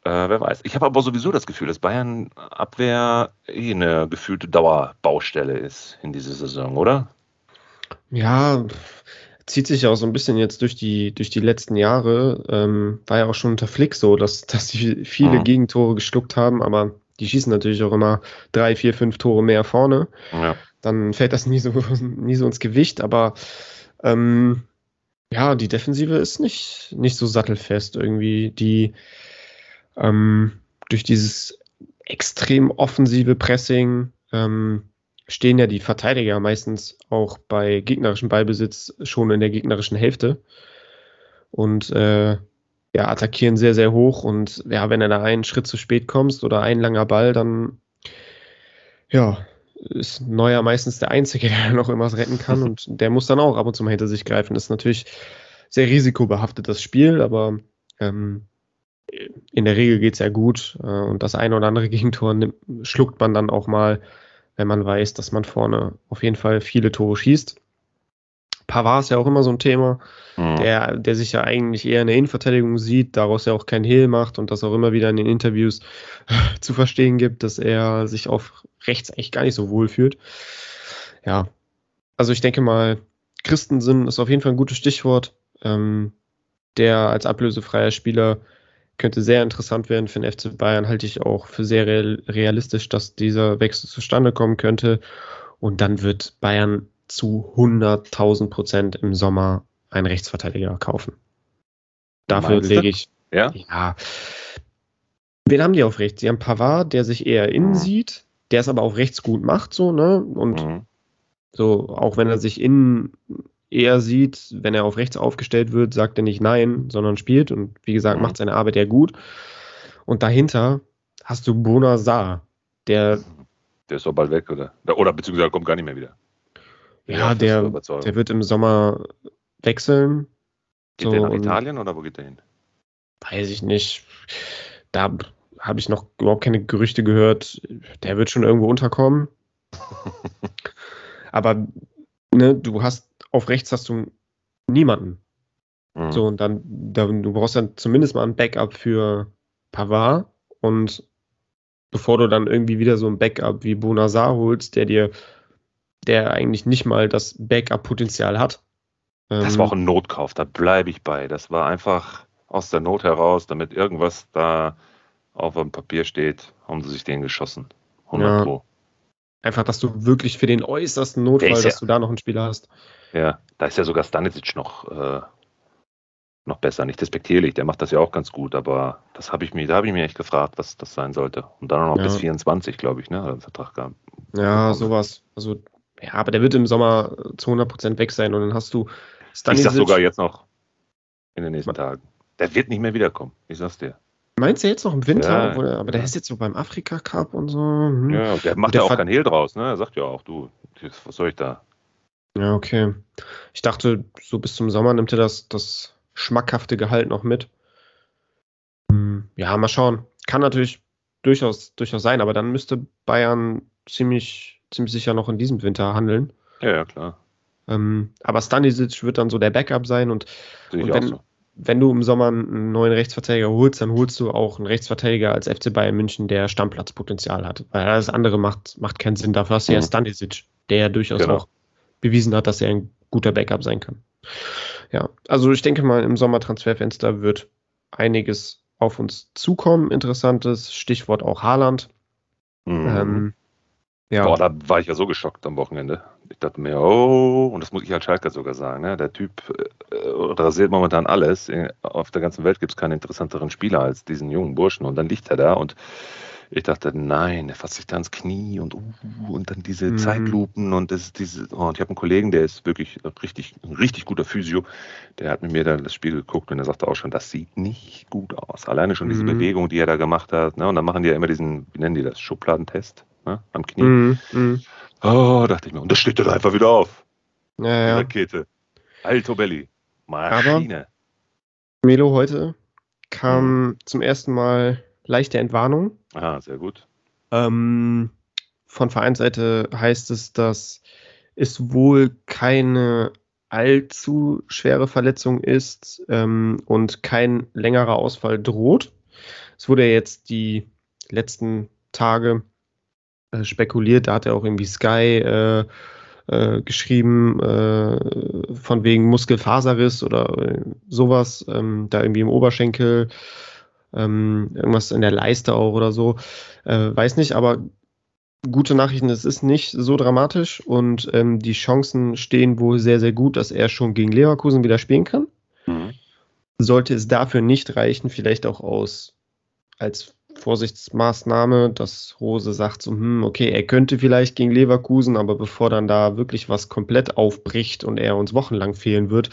Äh, wer weiß. Ich habe aber sowieso das Gefühl, dass Bayern Abwehr eh eine gefühlte Dauerbaustelle ist in dieser Saison, oder? Ja, zieht sich ja auch so ein bisschen jetzt durch die, durch die letzten Jahre. Ähm, war ja auch schon unter Flick so, dass, dass sie viele mhm. Gegentore geschluckt haben, aber die schießen natürlich auch immer drei, vier, fünf Tore mehr vorne. Ja. Dann fällt das nie so, nie so ins Gewicht, aber ähm, ja, die Defensive ist nicht, nicht so sattelfest irgendwie. Die ähm, durch dieses extrem offensive Pressing ähm, stehen ja die Verteidiger meistens auch bei gegnerischem Ballbesitz schon in der gegnerischen Hälfte. Und äh, ja, attackieren sehr, sehr hoch. Und ja, wenn du da einen Schritt zu spät kommst oder ein langer Ball, dann ja, ist Neuer meistens der Einzige, der noch irgendwas retten kann. Und der muss dann auch ab und zu mal hinter sich greifen. Das ist natürlich sehr risikobehaftet, das Spiel, aber ähm, in der Regel geht es ja gut. Äh, und das eine oder andere Gegentor nimmt, schluckt man dann auch mal wenn man weiß, dass man vorne auf jeden Fall viele Tore schießt. Pavard ist ja auch immer so ein Thema, mhm. der, der sich ja eigentlich eher in der Innenverteidigung sieht, daraus ja auch kein Hehl macht und das auch immer wieder in den Interviews zu verstehen gibt, dass er sich auf rechts echt gar nicht so wohl fühlt. Ja, also ich denke mal, Christensen ist auf jeden Fall ein gutes Stichwort. Ähm, der als ablösefreier Spieler könnte sehr interessant werden für den FC Bayern, halte ich auch für sehr realistisch, dass dieser Wechsel zustande kommen könnte. Und dann wird Bayern zu 100.000 Prozent im Sommer einen Rechtsverteidiger kaufen. Dafür lege ich. Ja? ja. Wen haben die auf rechts? Sie haben Pavard, der sich eher innen mhm. sieht, der es aber auch rechts gut macht, so, ne? Und mhm. so, auch wenn er sich innen eher sieht, wenn er auf rechts aufgestellt wird, sagt er nicht nein, sondern spielt und wie gesagt, mhm. macht seine Arbeit ja gut. Und dahinter hast du Bona Saar, der. Der ist doch bald weg, oder? Oder beziehungsweise kommt gar nicht mehr wieder. Ja, der, der wird im Sommer wechseln. Geht so, der nach Italien oder wo geht der hin? Weiß ich nicht. Da habe ich noch überhaupt keine Gerüchte gehört. Der wird schon irgendwo unterkommen. Aber ne, du hast auf rechts hast du niemanden. Mhm. So, und dann, dann, du brauchst dann zumindest mal ein Backup für Pavard und bevor du dann irgendwie wieder so ein Backup wie Bonazar holst, der dir, der eigentlich nicht mal das Backup-Potenzial hat. Das ähm, war auch ein Notkauf, da bleibe ich bei. Das war einfach aus der Not heraus, damit irgendwas da auf dem Papier steht, haben sie sich den geschossen. 100 ja. Pro. Einfach, dass du wirklich für den äußersten Notfall, dass ja, du da noch einen Spieler hast. Ja, da ist ja sogar Stanisic noch, äh, noch besser. Nicht despektierlich, der macht das ja auch ganz gut, aber das habe ich mir, da habe ich mir echt gefragt, was das sein sollte. Und dann noch ja. bis 24, glaube ich, ne, hat er einen Vertrag gehabt. Ja, sowas. Also, ja, aber der wird im Sommer zu 100% weg sein und dann hast du Stanisic. Ich sag sogar jetzt noch in den nächsten Tagen. Der wird nicht mehr wiederkommen, ich sag's dir. Meinst du jetzt noch im Winter? Ja, er, aber der ist jetzt so beim Afrika Cup und so. Hm. Ja, der macht ja auch kein Hehl draus, ne? Er sagt ja auch, du, was soll ich da? Ja, okay. Ich dachte, so bis zum Sommer nimmt er das, das schmackhafte Gehalt noch mit. Hm, ja, mal schauen. Kann natürlich durchaus, durchaus sein, aber dann müsste Bayern ziemlich, ziemlich sicher noch in diesem Winter handeln. Ja, ja, klar. Ähm, aber Stanisic wird dann so der Backup sein und, und wenn, so wenn du im Sommer einen neuen Rechtsverteidiger holst, dann holst du auch einen Rechtsverteidiger als FC Bayern München, der Stammplatzpotenzial hat. Weil alles andere macht, macht keinen Sinn. Dafür hast du mhm. ja Stanisic, der ja durchaus genau. auch bewiesen hat, dass er ein guter Backup sein kann. Ja, also ich denke mal, im Sommertransferfenster wird einiges auf uns zukommen. Interessantes Stichwort auch Haaland. Mhm. Ähm, ja. Boah, da war ich ja so geschockt am Wochenende. Ich dachte mir, oh, und das muss ich als Schalker sogar sagen, ne? der Typ äh, rasiert momentan alles. Auf der ganzen Welt gibt es keinen interessanteren Spieler als diesen jungen Burschen. Und dann liegt er da und ich dachte, nein, er fasst sich da ins Knie und, uh, und dann diese mhm. Zeitlupen und das, diese, oh, und ich habe einen Kollegen, der ist wirklich richtig, ein richtig guter Physio, der hat mit mir dann das Spiel geguckt und er sagte auch schon, das sieht nicht gut aus. Alleine schon diese mhm. Bewegung, die er da gemacht hat, ne? und dann machen die ja immer diesen, wie nennen die das, Schubladentest ne? am Knie. Mhm, mh. Oh, dachte ich mir. Und das steht dann einfach wieder auf. Ja, ja. Die Rakete. Alto Belli. Maschine. Aber Melo heute kam mhm. zum ersten Mal leichte Entwarnung. Ah, sehr gut. Ähm, von Vereinsseite heißt es, dass es wohl keine allzu schwere Verletzung ist ähm, und kein längerer Ausfall droht. es wurde ja jetzt die letzten Tage äh, spekuliert, da hat er auch irgendwie Sky äh, äh, geschrieben, äh, von wegen Muskelfaserriss oder äh, sowas, ähm, da irgendwie im Oberschenkel, ähm, irgendwas in der Leiste auch oder so. Äh, weiß nicht, aber gute Nachrichten, es ist nicht so dramatisch und ähm, die Chancen stehen wohl sehr, sehr gut, dass er schon gegen Leverkusen wieder spielen kann. Mhm. Sollte es dafür nicht reichen, vielleicht auch aus als Vorsichtsmaßnahme, dass Rose sagt so, hm, okay, er könnte vielleicht gegen Leverkusen, aber bevor dann da wirklich was komplett aufbricht und er uns wochenlang fehlen wird,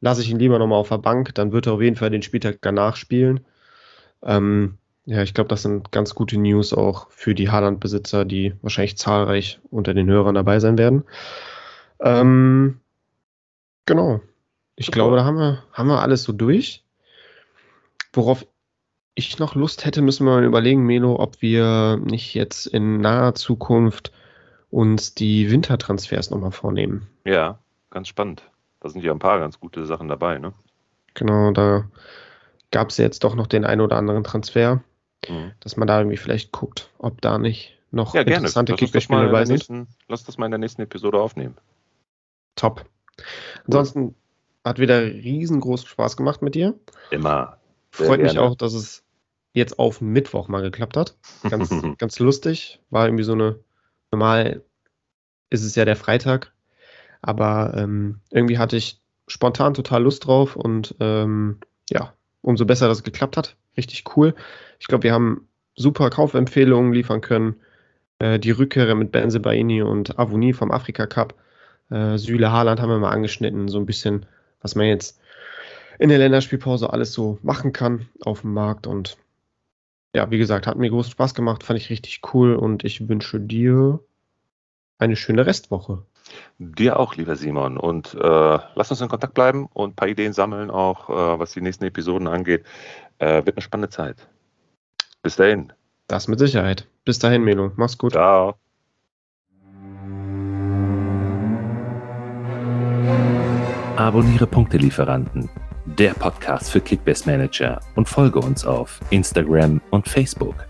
lasse ich ihn lieber nochmal auf der Bank, dann wird er auf jeden Fall den Spieltag danach spielen. Ähm, ja, ich glaube, das sind ganz gute News auch für die Haaland-Besitzer, die wahrscheinlich zahlreich unter den Hörern dabei sein werden. Ähm, genau. Ich Super. glaube, da haben wir, haben wir alles so durch. Worauf ich noch Lust hätte, müssen wir mal überlegen, Melo, ob wir nicht jetzt in naher Zukunft uns die Wintertransfers nochmal vornehmen. Ja, ganz spannend. Da sind ja ein paar ganz gute Sachen dabei, ne? Genau, da gab es jetzt doch noch den einen oder anderen Transfer, mhm. dass man da irgendwie vielleicht guckt, ob da nicht noch ja, interessante Kickbase-Spiele dabei sind. Nächsten, lass das mal in der nächsten Episode aufnehmen. Top. Ansonsten hat wieder riesengroßen Spaß gemacht mit dir. Immer. Freut mich auch, dass es jetzt auf Mittwoch mal geklappt hat. Ganz, ganz lustig. War irgendwie so eine, normal ist es ja der Freitag, aber ähm, irgendwie hatte ich spontan total Lust drauf und ähm, ja, umso besser, dass es geklappt hat. Richtig cool. Ich glaube, wir haben super Kaufempfehlungen liefern können. Äh, die Rückkehrer mit Benze Baini und Avoni vom Afrika Cup. Äh, Süle Haaland haben wir mal angeschnitten, so ein bisschen, was man jetzt in der Länderspielpause alles so machen kann auf dem Markt und ja, wie gesagt, hat mir großen Spaß gemacht, fand ich richtig cool und ich wünsche dir eine schöne Restwoche. Dir auch, lieber Simon. Und äh, lass uns in Kontakt bleiben und ein paar Ideen sammeln, auch äh, was die nächsten Episoden angeht. Äh, wird eine spannende Zeit. Bis dahin. Das mit Sicherheit. Bis dahin, Melo. Mach's gut. Ciao. Abonniere Punktelieferanten der Podcast für Kickbase Manager und folge uns auf Instagram und Facebook.